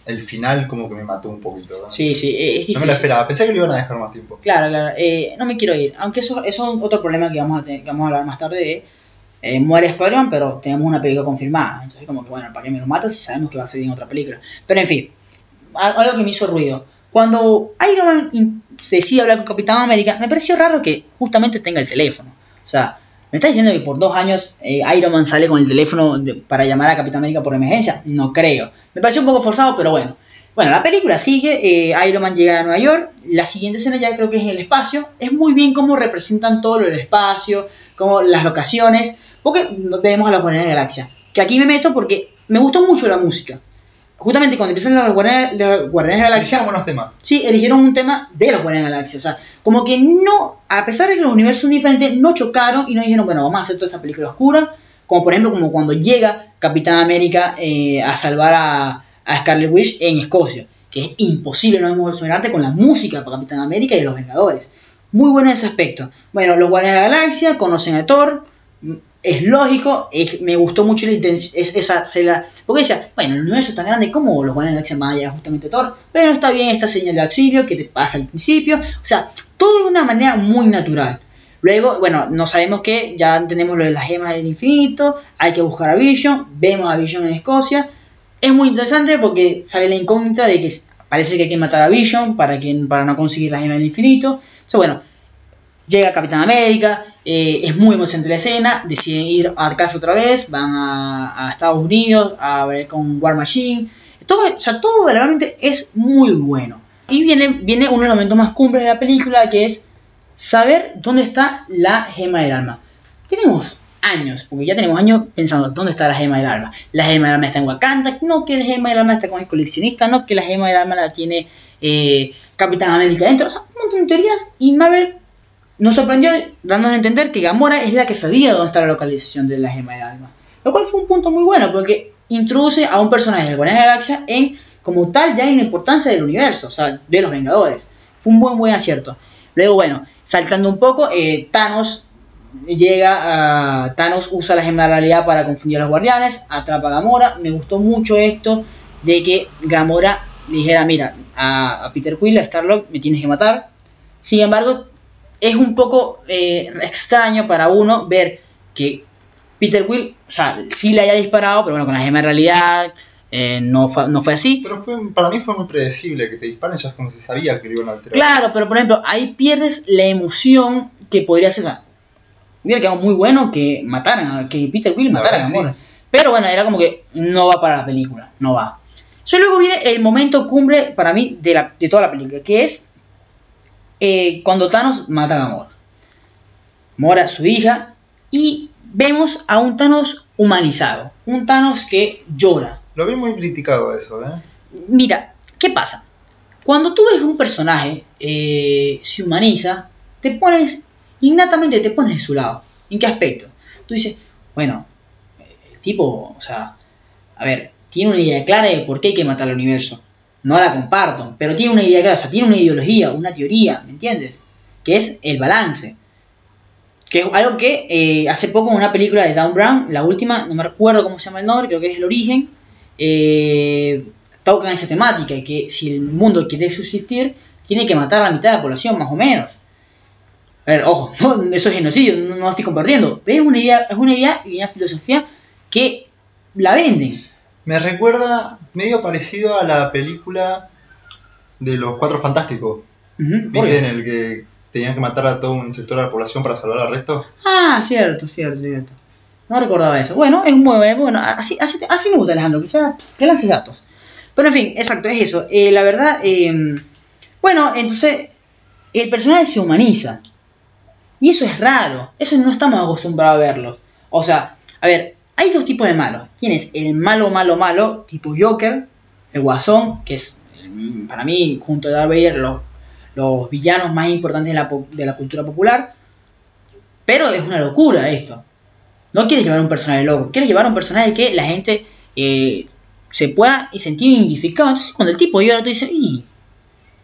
El final como que me mató un poquito. ¿no? sí, sí, eh, es difícil. No me lo esperaba, pensé que lo iban a dejar más tiempo. Claro, claro. eh, no me quiero ir. Aunque eso, eso es otro problema que vamos a, tener- que vamos a hablar más tarde de. eh, muere Spider-Man, pero tenemos una película confirmada. Entonces, como que, bueno, ¿para qué me lo matas si sabemos que va a salir en otra película? Pero en fin, algo que me hizo ruido. Cuando Iron Man decide hablar con Capitán América, me pareció raro que justamente tenga el teléfono. O sea, ¿me estás diciendo que por dos años eh, Iron Man sale con el teléfono para llamar a Capitán América por emergencia? No creo. Me pareció un poco forzado, pero bueno. Bueno, la película sigue, eh, Iron Man llega a Nueva York, la siguiente escena ya creo que es en el espacio, es muy bien cómo representan todo lo del espacio, como las locaciones, porque vemos a los Guardianes de la Galaxia, que aquí me meto porque me gustó mucho la música. Justamente cuando empiezan los Guardianes, los Guardianes de la Galaxia, buenos temas. sí, eligieron un tema de los Guardianes de la Galaxia, o sea, como que no, a pesar de que los universos son diferentes, no chocaron y no dijeron, bueno, vamos a hacer toda esta película oscura, como por ejemplo como cuando llega Capitán América eh, a salvar a, a Scarlet Witch en Escocia, que es imposible no mismo arte con la música para Capitán América y de los Vengadores. Muy bueno en ese aspecto. Bueno, los Guardianes de la Galaxia conocen a Thor, es lógico, me gustó mucho la intención, es, esa, se porque decía, bueno, el universo es tan grande, ¿cómo los Guardianes de la justamente Thor? Pero está bien esta señal de auxilio que te pasa al principio, o sea, todo de una manera muy natural. Luego, bueno, no sabemos que ya tenemos lo de las gemas del infinito, hay que buscar a Vision, vemos a Vision en Escocia. Es muy interesante porque sale la incógnita de que parece que hay que matar a Vision para, que, para no conseguir la gema del infinito. Bueno, llega Capitán América, eh, es muy emocionante la escena, deciden ir a casa otra vez, van a, Estados Unidos a ver con War Machine. Todo, o todo realmente es muy bueno. Y viene, viene uno de los momentos más cumbres de la película, que es saber dónde está la gema del alma. Tenemos años, porque ya tenemos años pensando dónde está la gema del alma. La gema del alma está en Wakanda, no que la gema del alma está con el coleccionista, no que la gema del alma la tiene eh, Capitán América dentro. O sea, un montón de teorías y Marvel nos sorprendió dándonos a entender que Gamora es la que sabía dónde está la localización de la gema del alma. Lo cual fue un punto muy bueno porque introduce a un personaje de Guardianes de la Galaxia en, como tal, ya en la importancia del universo, o sea, de los Vengadores. Fue un buen, buen acierto. Luego, bueno, saltando un poco, eh, Thanos llega a. Thanos usa la gema de realidad para confundir a los guardianes, atrapa a Gamora. Me gustó mucho esto de que Gamora dijera: Mira, a, a Peter Quill, a Starlock, me tienes que matar. Sin embargo, es un poco eh, extraño para uno ver que Peter Quill, o sea, sí le haya disparado, pero bueno, con la gema de realidad eh, no, fue, no fue así. Pero fue, para mí fue muy predecible que te disparen, ya es como se sabía que lo iban a alterar. Claro, pero por ejemplo, ahí pierdes la emoción que podría ser. O sea, hubiera quedado muy bueno que mataran, que Peter La matara a Gamora. Pero bueno, era como que no va para la película, no va. Ya luego viene el momento cumbre para mí de, la, de toda la película, que es eh, cuando Thanos mata a Gamora. Mora, su hija, y vemos a un Thanos humanizado, un Thanos que llora, Lo vi muy criticado eso, ¿eh? Mira, ¿qué pasa? Cuando tú ves un personaje eh, se humaniza, te pones, innatamente te pones de su lado. ¿En qué aspecto? Tú dices, bueno, el tipo, o sea, a ver, tiene una idea clara de por qué hay que matar al universo. No la comparto, pero tiene una idea clara, o sea, tiene una ideología, una teoría, ¿me entiendes? Que es el balance. Que es algo que eh, hace poco en una película de Dan Brown, la última, no me recuerdo cómo se llama el nombre, creo que es El Origen, eh, tocan esa temática, y que si el mundo quiere subsistir, tiene que matar a la mitad de la población, más o menos. A ver, ojo, eso es genocidio, no, no lo estoy compartiendo. Pero es una idea, es una idea y una filosofía que la venden. Me recuerda medio parecido a la película de los Cuatro Fantásticos. Ujú, ¿por ¿Viste en el que tenían que matar a todo un sector de la población para salvar al resto? Ah, cierto, cierto, cierto. No recordaba eso. Bueno, es muy bueno. Bueno, así, así, así me gusta Alejandro, que, sea, que lance datos. Pero en fin, exacto, es eso. Eh, la verdad, eh, bueno, entonces el personaje se humaniza. Y eso es raro. Eso no estamos acostumbrados a verlo. O sea, a ver, hay dos tipos de malos. Tienes el malo, malo, malo, tipo Joker, el Guasón, que es mm, para mí, junto a Darth Vader, los, villanos más importantes de la, cultura popular. Pero es una locura esto. No quieres llevar un personaje loco, quieres llevar un personaje que la gente eh, se pueda sentir identificado. Entonces, cuando el tipo llora, tú dices, y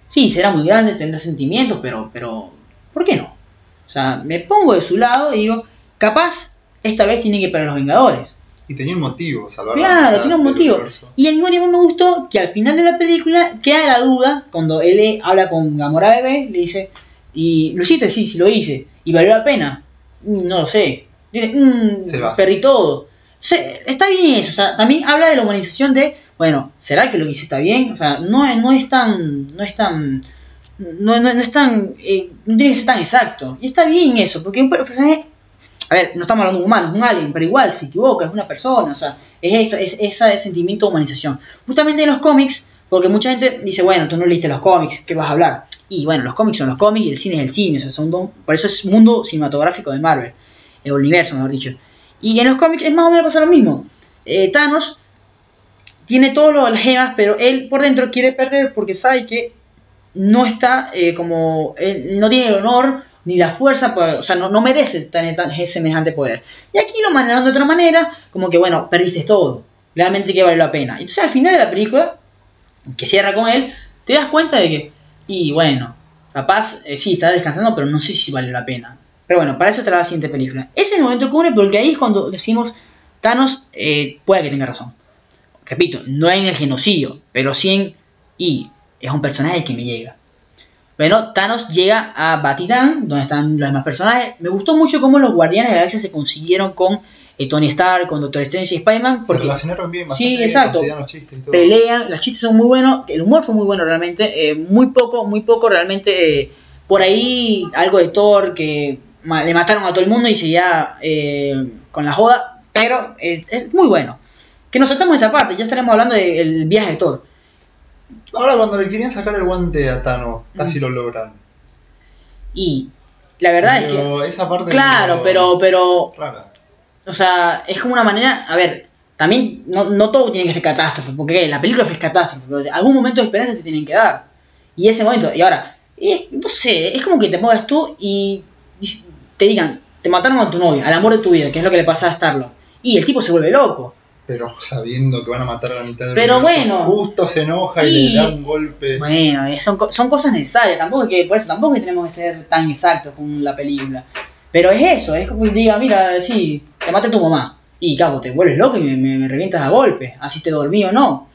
sí, será muy grande, tendrá sentimientos, pero, pero, ¿por qué no? O sea, me pongo de su lado y digo, capaz, esta vez tiene que para los Vengadores. Y tenía un motivo, salvar la Claro, tiene un motivo. universo. Y al mismo tiempo me gustó que al final de la película queda la duda cuando él habla con Gamora Bebé, le dice, ¿y lo hiciste? Sí, sí lo hice. ¿Y valió la pena? "Mm, No lo sé. Dice, "Mm, Se va. perdí todo. O sea, está bien eso, o sea, también habla de la humanización de, bueno, ¿será que lo que hice está bien? O sea, no, es- no es tan, no es tan, no, no, no es tan, eh, no tiene que ser tan exacto. Y está bien eso, porque un personaje a ver, no estamos hablando de un humano, es un alien, pero igual se equivoca, es una persona, o sea, es eso, es ese sentimiento de humanización. Justamente en los cómics, porque mucha gente dice, bueno, tú no leíste los cómics, ¿qué vas a hablar? Y bueno, los cómics son los cómics y el cine es el cine, o sea, son dos- por eso es mundo cinematográfico de Marvel, el universo, mejor dicho. Y en los cómics es más o menos pasa lo mismo. Eh, Thanos tiene todas las gemas, pero él por dentro quiere perder porque sabe que no está eh, como. él no tiene el honor ni la fuerza, o sea, no, merece tener tan, semejante poder. Y aquí lo manejaron de otra manera, como que bueno, perdiste todo. Realmente que vale la pena. Entonces al final de la película, que cierra con él, te das cuenta de que, y bueno, capaz, eh, sí, está descansando, pero no sé si vale la pena. Pero bueno, para eso estará la siguiente película. Ese es el momento cumbre porque ahí es cuando decimos, Thanos eh, puede que tenga razón. Repito, no en el genocidio, pero sí en... Y es un personaje que me llega. Bueno, Thanos llega a Batitán, donde están los demás personajes. Me gustó mucho cómo los Guardianes de la Galaxia se consiguieron con eh, Tony Stark, con Doctor Strange y Spider-Man. Se Porque relacionaron bien, Sí, bastante bien, exacto. los chistes y todo. pelean, los chistes son muy buenos, el humor fue muy bueno realmente, eh, muy poco, muy poco realmente, eh, por ahí algo de Thor que ma- le mataron a todo el mundo y seguía eh, con la joda, pero es muy bueno. Que nos saltamos esa parte, ya estaremos hablando del viaje de Thor. Ahora cuando le querían sacar el guante a Thanos, Mm. casi lo logran. Y la verdad es que, esa parte claro, pero, pero, rara. o sea, es como una manera, a ver, también no, no todo tiene que ser catástrofe, porque ¿qué? la película fue catástrofe, pero algún momento de esperanza te tienen que dar. Y ese momento, y ahora, es- no sé, es como que te pongas tú y, y te digan, te mataron a tu novia, al amor de tu vida, que es lo que le pasa a Starlo. Y el tipo se vuelve loco. Pero sabiendo que van a matar a la mitad del Pero bueno. Justo se enoja y, Y- le da un golpe. Bueno, eh, son, son cosas necesarias, tampoco es que, por eso tampoco es que tenemos que ser tan exactos con la película. Pero es eso, es como que diga, mira, sí, te maté a tu mamá. Y cabo, te vuelves loco y me, me- me revientas a golpe, así te dormí o no.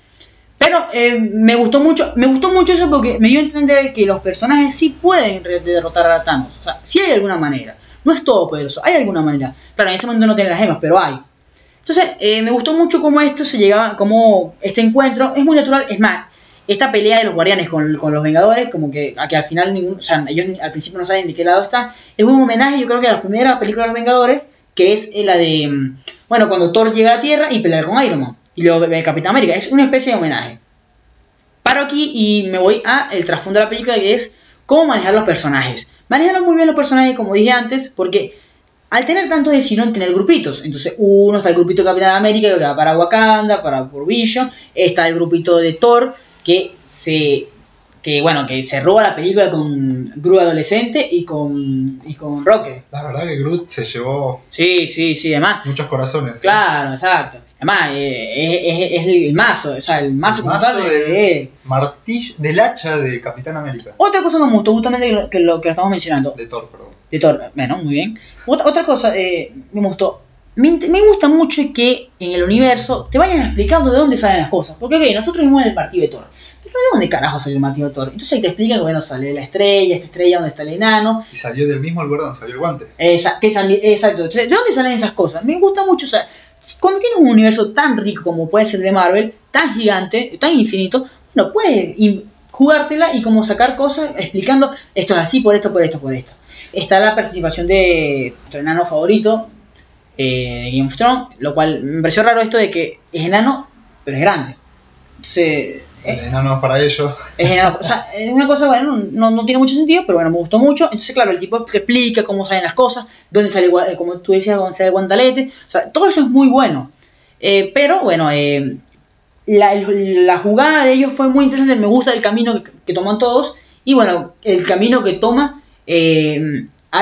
Pero eh, me gustó mucho, me gustó mucho eso porque me dio a entender que los personajes sí pueden derrotar a Thanos. O sea, sí hay alguna manera. No es todo poderoso, hay alguna manera. Claro, en ese momento no tiene las gemas, pero hay. Entonces, eh, me gustó mucho cómo esto se llegaba, cómo este encuentro es muy natural. Es más, esta pelea de los guardianes con, los vengadores, como que, a que al final ningún, o sea, ellos al principio no saben de qué lado están, es un homenaje, yo creo que a la primera película de los vengadores, que es eh, la de, mm, bueno, cuando Thor llega a la Tierra y pelea con Iron Man, y luego a Capitán América, es una especie de homenaje. Paro aquí y me voy a el trasfondo de la película, que es cómo manejar los personajes. Manejaron muy bien los personajes, como dije antes, porque al tener tanto decidieron tener grupitos. Entonces, uno está el grupito de Capitán América que va para Wakanda, para Vision. Está el grupito de Thor que se que bueno, que se roba la película con Gru adolescente y con y con Rocket. La verdad que Groot se llevó Sí, sí, sí, además. muchos corazones. ¿eh? Claro, exacto. Además, eh, es, es- el mazo, o sea, el mazo, El como mazo tal, del- eh, Martillo del hacha de Capitán América. Otra cosa que me gustó justamente que lo que, lo que estamos mencionando, De Thor, perdón. de Thor, bueno, muy bien. Otra, otra cosa eh, me gustó, me, me gusta mucho que en el universo te vayan explicando de dónde salen las cosas. Porque, ok, nosotros vimos el partido de Thor. Pero ¿de dónde carajo salió el martillo de Thor? Entonces ahí te explican que, bueno, sale la estrella, esta estrella, donde está el enano. Y salió del mismo lugar donde salió el guante. Esa, que sali- exacto. ¿De dónde salen esas cosas? Me gusta mucho, o sea, cuando tienes un universo tan rico como puede ser de Marvel, tan gigante, tan infinito, no puedes jugártela y como sacar cosas explicando esto es así, por esto, por esto, por esto. Está la participación de nuestro enano favorito eh, Game of Thrones, lo cual me pareció raro esto de que es enano, pero es grande. Entonces, Eh, enano para ellos. es. O sea, es una cosa, bueno, no, no tiene mucho sentido, pero bueno, me gustó mucho. Entonces, claro, el tipo explica cómo salen las cosas, dónde sale, eh, como tú decías, dónde sale el guantalete. O sea, todo eso es muy bueno. Eh, pero bueno, eh, la, la jugada de ellos fue muy interesante. Me gusta el camino que, toman todos. Y bueno, el camino que toma eh,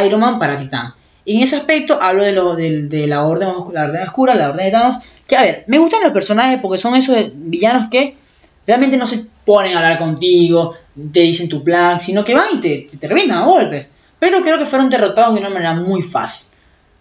Iron Man para Titán. Y en ese aspecto hablo de, lo, de, la, orden, la Orden Oscura, la Orden de Thanos. Que a ver, me gustan los personajes porque son esos villanos que realmente no se ponen a hablar contigo, te dicen tu plan, sino que van y te, te, te revientan a golpes. Pero creo que fueron derrotados de una manera muy fácil.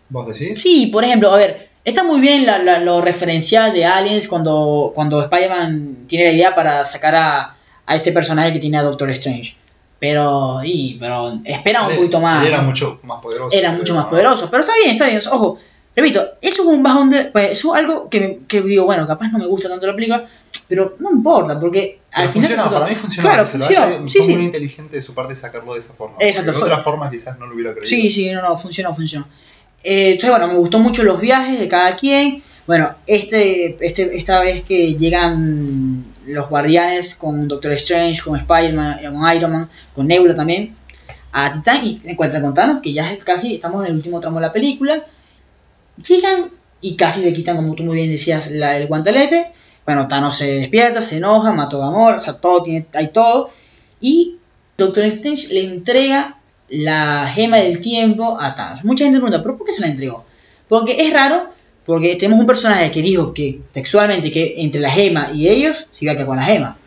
¿Vos decís? Sí, por ejemplo, a ver, está muy bien la- la- lo referencial de Aliens cuando, cuando Spider-Man tiene la idea para sacar a, a este personaje que tiene a Doctor Strange. Pero, y, pero espera un poquito más. él era mucho más poderoso. era mucho más poderoso. Pero está bien, está bien. O sea, Ojo, repito, eso es un bajón de. Pues, eso es algo que, que digo, bueno, capaz no me gusta tanto la película, pero no importa, porque al Pero final. funciona, para mí funciona. Claro, se lo funcionó. hace- Sí, fue muy sí. inteligente de su parte sacarlo de esa forma. Exacto, De fue- otra forma quizás no lo hubiera creído. Sí, sí, no, no, funcionó, funcionó. Eh, entonces, bueno, me gustó mucho los viajes de cada quien. Bueno, este, este, esta vez que llegan los guardianes con Doctor Strange, con Spider-Man, eh, con Iron Man, con Nebula también, a Titán y encuentran con Thanos, que ya es casi estamos en el último tramo de la película. Llegan y casi le quitan, como tú muy bien decías, la, el guantelete. Bueno, Thanos se despierta, se enoja, mató a Gamora, o sea, todo tiene, hay todo. Y Doctor Strange le entrega la gema del tiempo a Thanos. Mucha gente pregunta, ¿pero por qué se la entregó? Porque es raro, porque tenemos un personaje que dijo que textualmente que entre la gema y ellos se iba a quedar con la gema.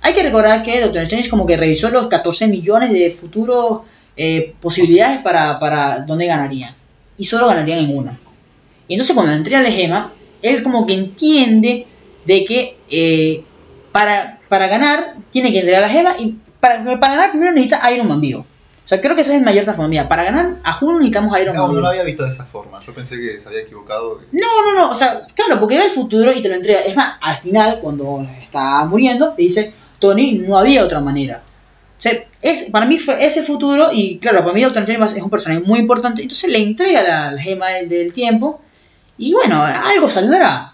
Hay que recordar que Doctor Strange como que revisó los 14 millones de futuros eh, posibilidades para, para dónde ganarían. Y solo ganarían en una. Y entonces cuando entrega la gema, él como que entiende de que eh, para, para ganar tiene que entregar la gema y para, para ganar primero necesita Iron Man vivo. O sea, creo que esa es mayor transformación. Para ganar a Juno necesitamos Iron No, Man no vivo. lo había visto de esa forma. Yo pensé que se había equivocado. No, no, no, o sea, claro, porque ve el futuro y te lo entrega. Es más, al final, cuando está muriendo, te dice, Tony, no había otra manera. O sea, es, para mí fue ese futuro y claro, para mí Doctor Strange es un personaje muy importante, entonces le entrega la, la gema del, del tiempo y bueno, algo saldrá.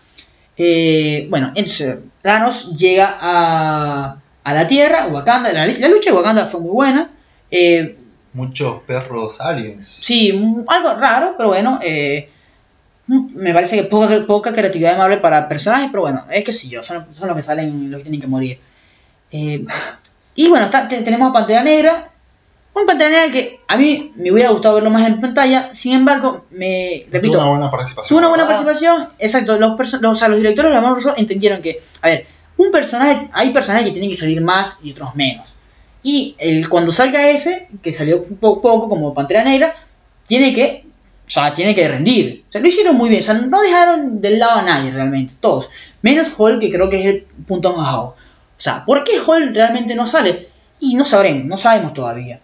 Eh, bueno, entonces Thanos llega a, a la Tierra, Wakanda, la, la lucha de Wakanda fue muy buena. Eh, Muchos perros aliens. Sí, mm, algo raro, pero bueno. eh, mm, me parece que poca, poca creatividad Marvel para personajes, pero bueno, es que sí, yo, son, son los que salen, los que tienen que morir. Y bueno, está- tenemos a Pantera Negra. Un Pantera Negra que a mí me hubiera gustado verlo más en pantalla, sin embargo, me repito, Tuvo una buena participación. Tuvo una buena ¿verdad? participación, exacto. Los, los, o sea, los directores de la Marvel entendieron que, a ver, un personaje, hay personajes que tienen que salir más y otros menos. Y el, cuando salga ese, que salió un po- poco como Pantera Negra, tiene que, o sea, tiene que rendir. O sea, lo hicieron muy bien, o sea, no dejaron del lado a nadie realmente, todos. Menos Hulk, que creo que es el punto más bajo. O sea, ¿por qué Hulk realmente no sale? Y no sabremos, no sabemos todavía.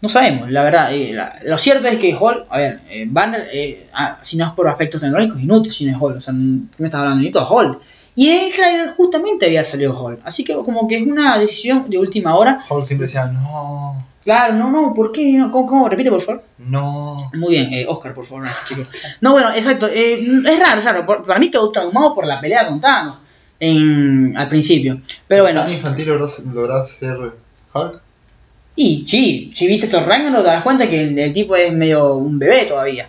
No sabemos, la verdad. eh, la- lo cierto es que Hulk, a ver, eh, Banner, eh, ah, si no es por aspectos tecnológicos, inútil si no es Hulk. O sea, ¿qué me estás hablando? Necesito a Hulk. Y en el trailer justamente había salido Hulk. Así que como que es una decisión de última hora. Hulk siempre decía, no, Claro, no, no, ¿por qué? No? ¿Cómo, cómo? Repite, por favor. no. Muy bien, eh, Oscar, por favor, chicos. No, bueno, exacto. eh, es raro, raro. Por- para mí quedó traumado por la pelea con Thanos en, al principio. Pero bueno, ¿Tan infantil logró ser Hulk? Y sí, si viste estos Ragnarok te das cuenta que el, el tipo es medio un bebé todavía.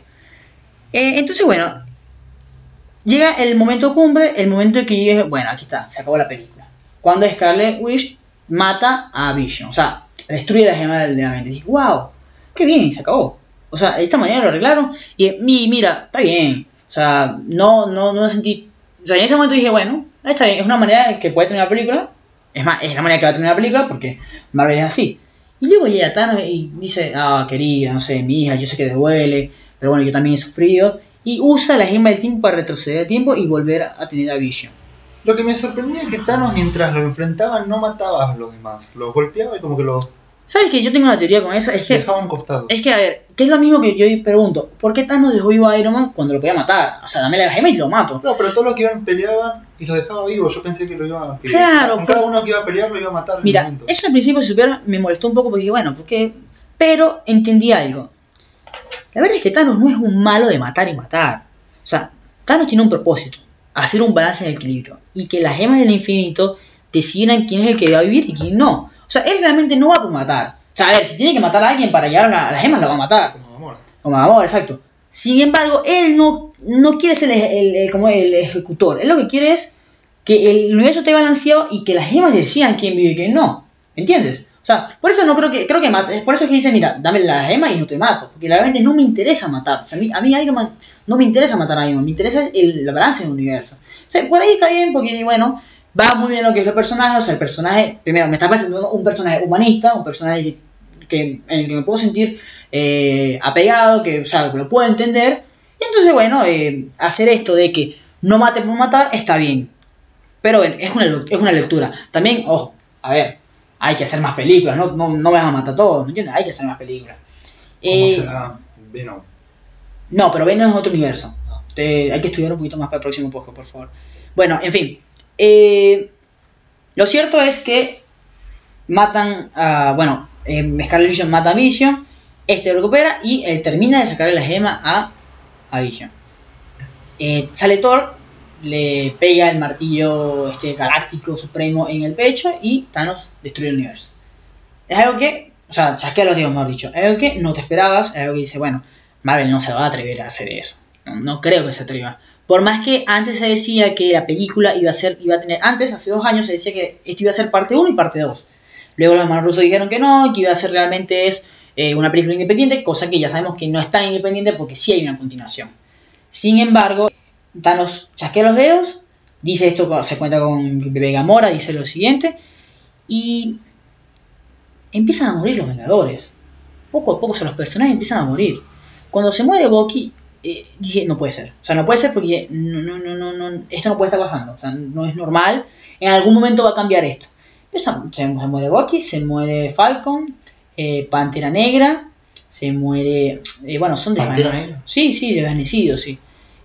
Eh, entonces, bueno, llega el momento cumbre, el momento en que yo dije, bueno, aquí está, se acabó la película. Cuando Scarlet Witch mata a Vision, o sea, destruye la gema de la mente. Y wow, qué bien, se acabó. O sea, de esta manera lo arreglaron y mi- mira, está bien. O sea, no, no, no sentí O sea, en ese momento dije, bueno, está bien, es una manera que puede tener una película. Es más, es la manera que va a tener una película porque Marvel es así. Y luego llega Thanos y dice, ah, querida, no sé, mi hija, yo sé que te duele, pero bueno, yo también he sufrido. Y usa la gema del tiempo para retroceder el tiempo y volver a tener a Vision. Lo que me sorprendía es que Thanos mientras los enfrentaban no mataba a los demás. Los golpeaba y como que los ¿Sabes que Yo tengo una teoría con eso. Es que, un costado. es que, a ver, que es lo mismo que yo pregunto. ¿Por qué Thanos dejó vivo a Iron Man cuando lo podía matar? O sea, dame la gema y lo mato. No, pero todos los que iban peleaban y los dejaba vivos. Yo pensé que lo iba a... que Claro, Con pero- cada uno que iba a pelear lo iba a matar en Mira, eso al principio, me molestó un poco porque dije, bueno, porque... Pero entendí algo. La verdad es que Thanos no es un malo de matar y matar. O sea, Thanos tiene un propósito. Hacer un balance en el equilibrio. Y que las gemas del infinito decidan quién es el que va a vivir y quién no. O sea, él realmente no va por matar. O sea, a ver, si tiene que matar a alguien para llegar a, la- a las gemas, lo va a matar. Como amor. Como amor, exacto. Sin embargo, él no, no quiere ser el, el- el- como el ejecutor. Él lo que quiere es que el universo esté balanceado y que las gemas decidan quién vive y quién no. ¿Entiendes? O sea, por eso no creo que, creo que mate- por eso es que dice, mira, dame la gema y no te mato. Porque realmente no me interesa matar. O sea, a, mí, a mí Iron Man no me interesa matar a Iron Man, me interesa el, el balance del universo. O sea, por ahí está bien porque, bueno, va muy bien lo que es el personaje. O sea, el personaje, primero, me está presentando un personaje humanista, un personaje que, en el que me puedo sentir eh, apegado, que, o sea, que lo puedo entender. Y entonces, bueno, eh, hacer esto de que no mate por matar está bien. Pero bueno, es una, es una lectura. También, ojo, a ver, hay que hacer más películas, no, no, no me vas a matar a todos, ¿me entiendes? Hay que hacer más películas. ¿Cómo Eh, será Venom? no, pero Venom es otro universo. Ah. Te- hay que estudiar un poquito más para el próximo podcast, por favor. Bueno, en fin. Eh, lo cierto es que matan a. Bueno, eh, Scarlet Vision mata a Vision. Este lo recupera y eh, termina de sacarle la gema a, a Vision. Eh, sale Thor, le pega el martillo este galáctico supremo en el pecho y Thanos destruye el universo. Es algo que, o sea, chasquea los dedos, mejor dicho. Es algo que no te esperabas, es algo que dice, bueno, Marvel no se va a atrever a hacer eso. No creo que se atreva. Por más que antes se decía que la película iba a ser, iba a tener, antes, hace dos años se decía que esto iba a ser parte 1 y parte 2. Luego los hermanos rusos dijeron que no, que iba a ser realmente es eh, una película independiente, cosa que ya sabemos que no es tan independiente porque sí hay una continuación. Sin embargo, Thanos chasquea los dedos, dice esto, se cuenta con Vegamora, dice lo siguiente, y empiezan a morir los Vengadores. Poco a poco, o sea, los personajes empiezan a morir. Cuando se muere Bucky, eh, dije, no puede ser. O sea, no puede ser porque no, no, no, no, no, esto no puede estar pasando. O sea, no es normal. En algún momento va a cambiar esto. Se, se muere Bucky, se muere Falcon, eh, Pantera Negra, se muere... eh, bueno, son ¿Pantera Negra? Sí, sí, desvanecidos, sí.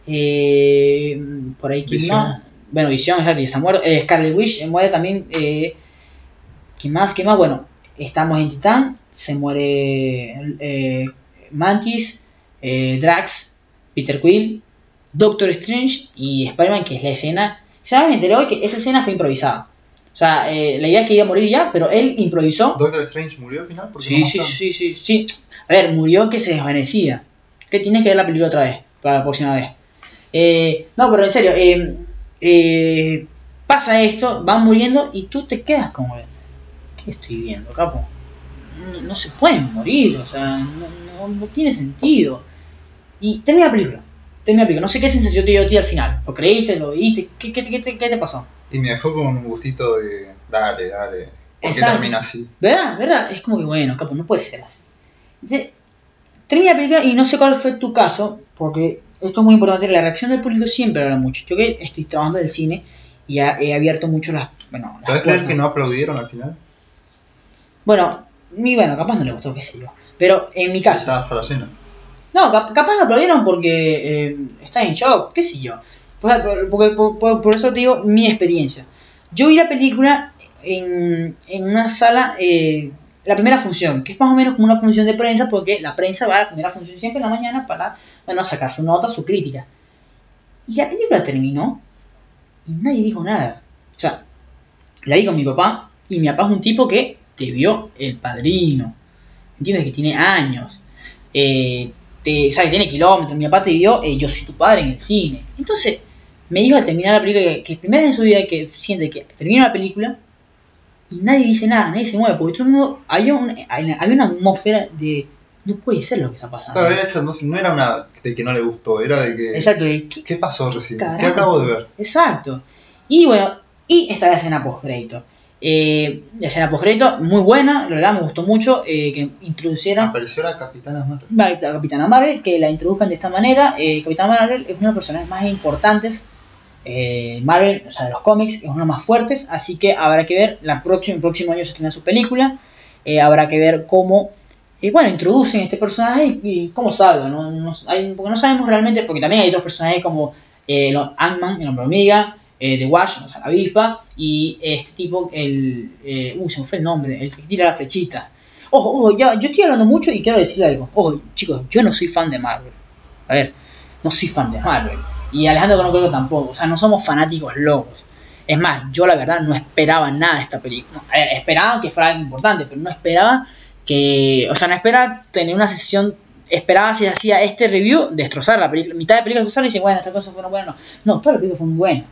Eh, por ahí, ¿quién más? Bueno, Visión, está muerto. Scarlet Witch muere también. ¿Quién más? ¿Quién más? Bueno, estamos en Titán, se muere Mantis, Drax, Peter Quill, Doctor Strange y Spider-Man, que es la escena. ¿Sabes? Me enteré hoy que esa escena fue improvisada. O sea, eh, la idea es que iba a morir ya, pero él improvisó. ¿Doctor Strange murió al final? Sí, no sí, sí, sí, sí. A ver, murió que se desvanecía. Que tienes que ver la película otra vez, para la próxima vez. Eh, no, pero en serio, eh, eh, pasa esto, van muriendo y tú te quedas como, ¿qué estoy viendo, capo? No, no se pueden morir, o sea, no, no- no tiene sentido. Y termina la película, termina la película. No sé qué sensación te dio a ti al final. ¿Lo creíste? ¿Lo viste? ¿Qué, qué, qué te- qué te pasó? Y me dejó con un gustito de. Dale, dale. ¿Por qué termina así? ¿Verdad? ¿Verdad? Es como que bueno, capo, no puede ser así. Termina la película y no sé cuál fue tu caso, porque esto es muy importante, la reacción del público siempre habla mucho. Yo que estoy trabajando en el cine y ya he abierto mucho las... Bueno, las ¿Puedes creer que no aplaudieron al final? Bueno, mi, bueno, capaz no le gustó, qué sé yo. Pero en mi caso... Estaba sala llena. No, cap- capaz lo aplaudieron porque eh, está en shock, qué sé yo. Por, porque- por- por- por eso te digo mi experiencia. Yo vi la película en, en una sala, eh, la primera función, que es más o menos como una función de prensa, porque la prensa va a la primera función siempre en la mañana para bueno, sacar su nota, su crítica. Y la película terminó y nadie dijo nada. O sea, la vi con mi papá y mi papá es un tipo que te vio el padrino. ¿Entiendes? Que tiene años. Eh, te, sabe, tiene kilómetros, mi papá te vio, eh, yo soy tu padre en el cine. Entonces, me dijo al terminar la película que, que primera en su vida que siente que termina la película y nadie dice nada, nadie se mueve, porque todo el mundo, había, un- había una atmósfera de no puede ser lo que está pasando. Claro, esa no, no era una de que no le gustó, era de que. Exacto, ¿qué- ¿Qué pasó recién? ¿Qué acabo de ver? exacto. Y bueno, y esta es la escena post-crédito. Eh, la escena post-crédito, muy buena, la verdad me gustó mucho eh, que introducieran Apareció la Capitana Marvel. la, la Capitana Marvel, que la introduzcan de esta manera. Eh, Capitana Marvel es uno de los personajes más importantes eh, Marvel, o sea, de los cómics, es uno de los más fuertes, así que habrá que ver, la próxima, el próximo año se estrena su película, habrá que ver cómo, bueno, introducen este personaje y, y cómo salga, ¿no? No- hay- porque no sabemos realmente, porque también hay otros personajes como Ant-Man, el hombre hormiga, eh, The Wash, o sea, la avispa, y este tipo, el, eh, se me fue el nombre, el que tira la flechita. Ojo, ojo, ya, yo estoy hablando mucho y quiero decirle algo. Ojo, chicos, yo no soy fan de Marvel. A ver, no soy fan de Marvel. Y Alejandro no creo tampoco. O sea, no somos fanáticos locos. Es más, yo la verdad no esperaba nada de esta película. A ver, esperaba que fuera algo importante, pero no esperaba que. O sea, no esperaba tener una sesión. Esperaba si hacía este review destrozar la película. Mitad de película destrozar y decir, bueno, estas cosas fueron buenas. No, no toda la película fue.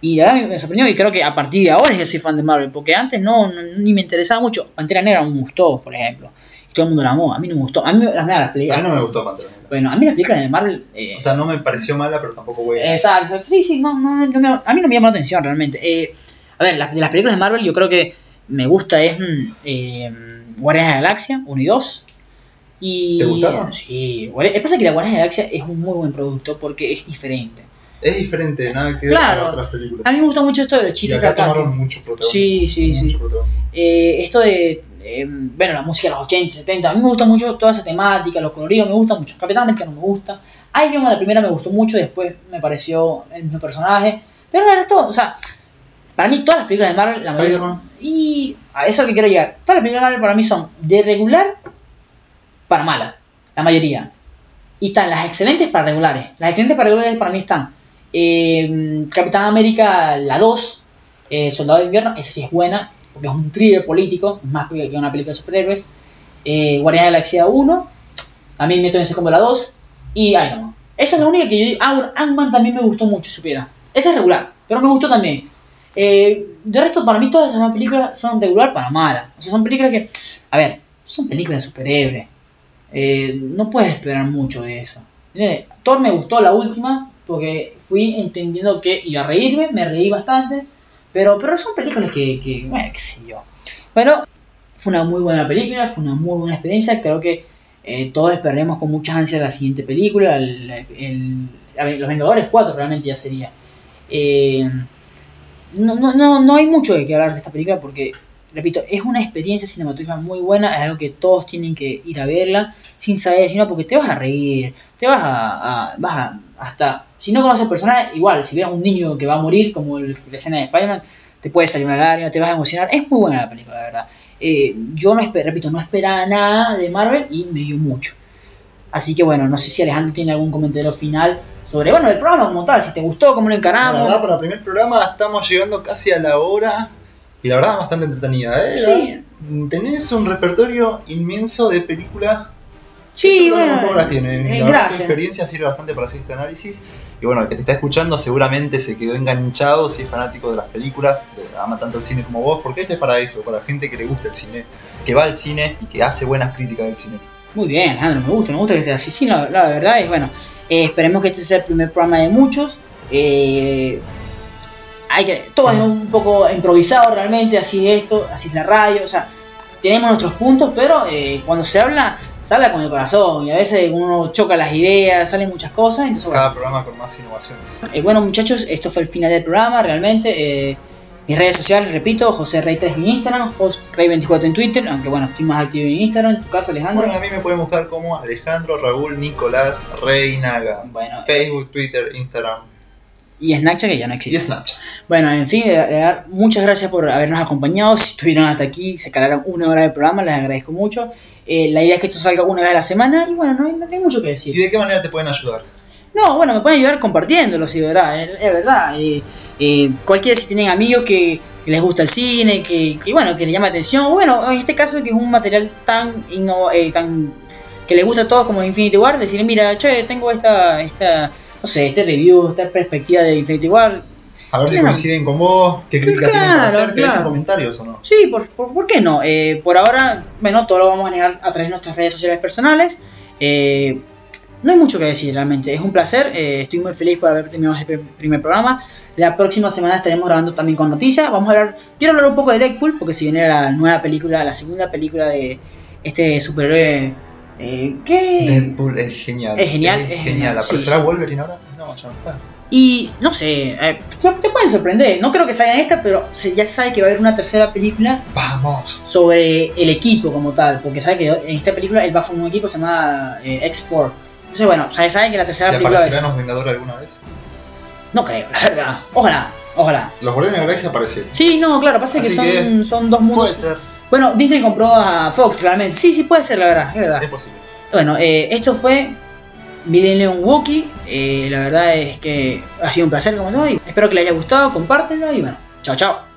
Y verdad me, sorprendió y creo que a partir de ahora es que soy fan de Marvel. Porque antes no, no- ni me interesaba mucho. Pantera Negra me gustó, por ejemplo. Y todo el mundo la amó. A mí no me gustó. A mí las, las A películas. mí no me gustó Pantera Negra. Bueno, a mí las películas de Marvel. eh, O sea, no me pareció mala, pero tampoco buena. Exacto, sí, sí, no, no, no me- a mí no me llama la atención realmente. Eh, a ver, las, de las películas de Marvel yo creo que me gusta es mm, eh, Guardianes de la Galaxia 1 y 2. Y, ¿Te gustaron? Sí, pasa que la Guardianes de la Galaxia es un muy buen producto porque es diferente. Es diferente, nada que ver con otras películas. A mí me gusta mucho esto de los Y chistes acá sarcásticos. tomaron mucho protagonismo. Sí, sí, sí. protagonismo. Eh, esto de, eh, bueno, la música de los 80, 70, a mí me gusta mucho toda esa temática, los coloridos, me gusta mucho. Capitán América no me gusta. Iron Man la primera me gustó mucho, después me pareció el mismo personaje. Pero el resto, o sea, para mí todas las películas de Marvel, la mayoría- Spider-Man. y a eso es lo que quiero llegar. Todas las películas de Marvel para mí son de regular para mala, la mayoría. Y están las excelentes para regulares. Las excelentes para regulares para mí están eh, Capitán América, la 2, eh, Soldado de Invierno, esa sí es buena, porque es un thriller político, más que una película de superhéroes. Eh, Guardián de la Galaxia 1, también meto en ese combo la 2, y Iron Man. Esa es la única que yo digo. Ah, Ant-Man también me gustó mucho, supiera. Esa es regular, pero me gustó también. Eh, de resto, para mí todas esas películas son regular para mala. O sea, son películas que, a ver, son películas de superhéroes. Eh, no puedes esperar mucho de eso. Thor me gustó la última porque fui entendiendo que iba a reírme, me reí bastante, pero, pero son películas que, que yo. Bueno, fue una muy buena película, fue una muy buena experiencia, creo que eh, todos esperaremos con muchas ansias la siguiente película, Los Vengadores 4 realmente ya sería. Eh, no, no, no, no hay mucho de qué hablar de esta película porque, repito, es una experiencia cinematográfica muy buena, es algo que todos tienen que ir a verla sin saber, sino porque te vas a reír, te vas a, vas a, hasta, si no conoces el personaje, igual, si ves a un niño que va a morir, como el- la escena de Spider-Man, te puede salir una lágrima, te vas a emocionar, es muy buena la película, la verdad. Eh, yo no repito, no esperaba nada de Marvel y me dio mucho. Así que bueno, no sé si Alejandro tiene algún comentario final sobre, bueno, el programa como tal, si te gustó, cómo lo encaramos. para el primer programa estamos llegando casi a la hora. Y la verdad, bastante entretenida. ¿eh? Sí. Tenés un repertorio inmenso de películas. Sí, bueno, las tienen. Eh, la experiencia sirve bastante para hacer este análisis. Y bueno, el que te está escuchando seguramente se quedó enganchado si es fanático de las películas, de- ama tanto el cine como vos, porque esto es para eso, para gente que le gusta el cine, que va al cine y que hace buenas críticas del cine. Muy bien, Alejandro, me gusta, me gusta que estés así. Sí, la, la verdad es, bueno, eh, esperemos que este sea el primer programa de muchos. Eh, hay que, todo es un poco improvisado realmente, así es esto, así es la radio, o sea, tenemos nuestros puntos, pero eh, cuando se habla, se habla con el corazón y a veces uno choca las ideas, salen muchas cosas, entonces bueno. Cada programa con más innovaciones. Eh, bueno muchachos, esto fue el final del programa, realmente. eh, mis redes sociales, repito, José Rey 3 en Instagram, Jos Rey 24 en Twitter, aunque bueno, estoy más activo en Instagram, en tu caso Alejandro. Bueno, a mí me pueden buscar como Alejandro Raúl Nicolás Reinaga. Bueno, Facebook, Twitter, Instagram y Snapchat que ya no y existe. Snapchat. Bueno, en fin, de- de dar muchas gracias por habernos acompañado. Si estuvieron hasta aquí, se cargaron una hora de programa, les agradezco mucho. Eh, la idea es que esto salga una vez a la semana y bueno, no hay, no hay mucho que ¿Y decir. de qué manera te pueden ayudar? No, bueno, me pueden ayudar compartiéndolo, si de verdad, es, es verdad. Eh, eh, cualquiera, si tienen amigos que, que les gusta el cine, que, que, bueno, que les llama la atención, bueno, en este caso que es un material tan, inno- eh, tan que les gusta a todos como Infinity War, decirle, mira, che, tengo esta, esta, no sé, este review, esta perspectiva de Infinity War, A ver si coinciden con vos, qué crítica tienen para Claro, hacer, que dejen claro. comentarios o no. Sí, por, por, ¿por qué no? Eh, por ahora, bueno, todo lo vamos a manejar a través de nuestras redes sociales personales. Eh, no hay mucho que decir realmente, es un placer. eh, estoy muy feliz por haber terminado este primer programa. La próxima semana estaremos grabando también con noticias. Vamos a hablar, quiero hablar un poco de Deadpool, porque si viene la nueva película, la segunda película de este superhéroe. Eh, ¿Qué? Deadpool es genial. Es genial, Es es genial. ¿Aparecerá sí. Wolverine ahora? No, ya no está. Y no sé, eh, te pueden sorprender. No creo que salga esta, pero se- ya se sabe que va a haber una tercera película ¡Vamos! sobre el equipo como tal, porque sabe que en esta película él va a formar un equipo que se llama eh, X4. Entonces, bueno, ya sabe que la tercera ¿Y película. aparecerán los Vengadores alguna vez? No creo, la verdad. Ojalá, ojalá. Los Guardianes de la Galaxia aparecieron. Sí, no, claro, pasa que Así son, que son dos mundos. Puede ser, Bueno, Disney compró a Fox, claramente. Sí, sí, puede ser, la verdad, es verdad. es posible. Bueno, eh, esto fue Milenio Wookie. Eh, la verdad es que ha sido un placer como todo y espero que les haya gustado, compártenlo y bueno, chao, chao.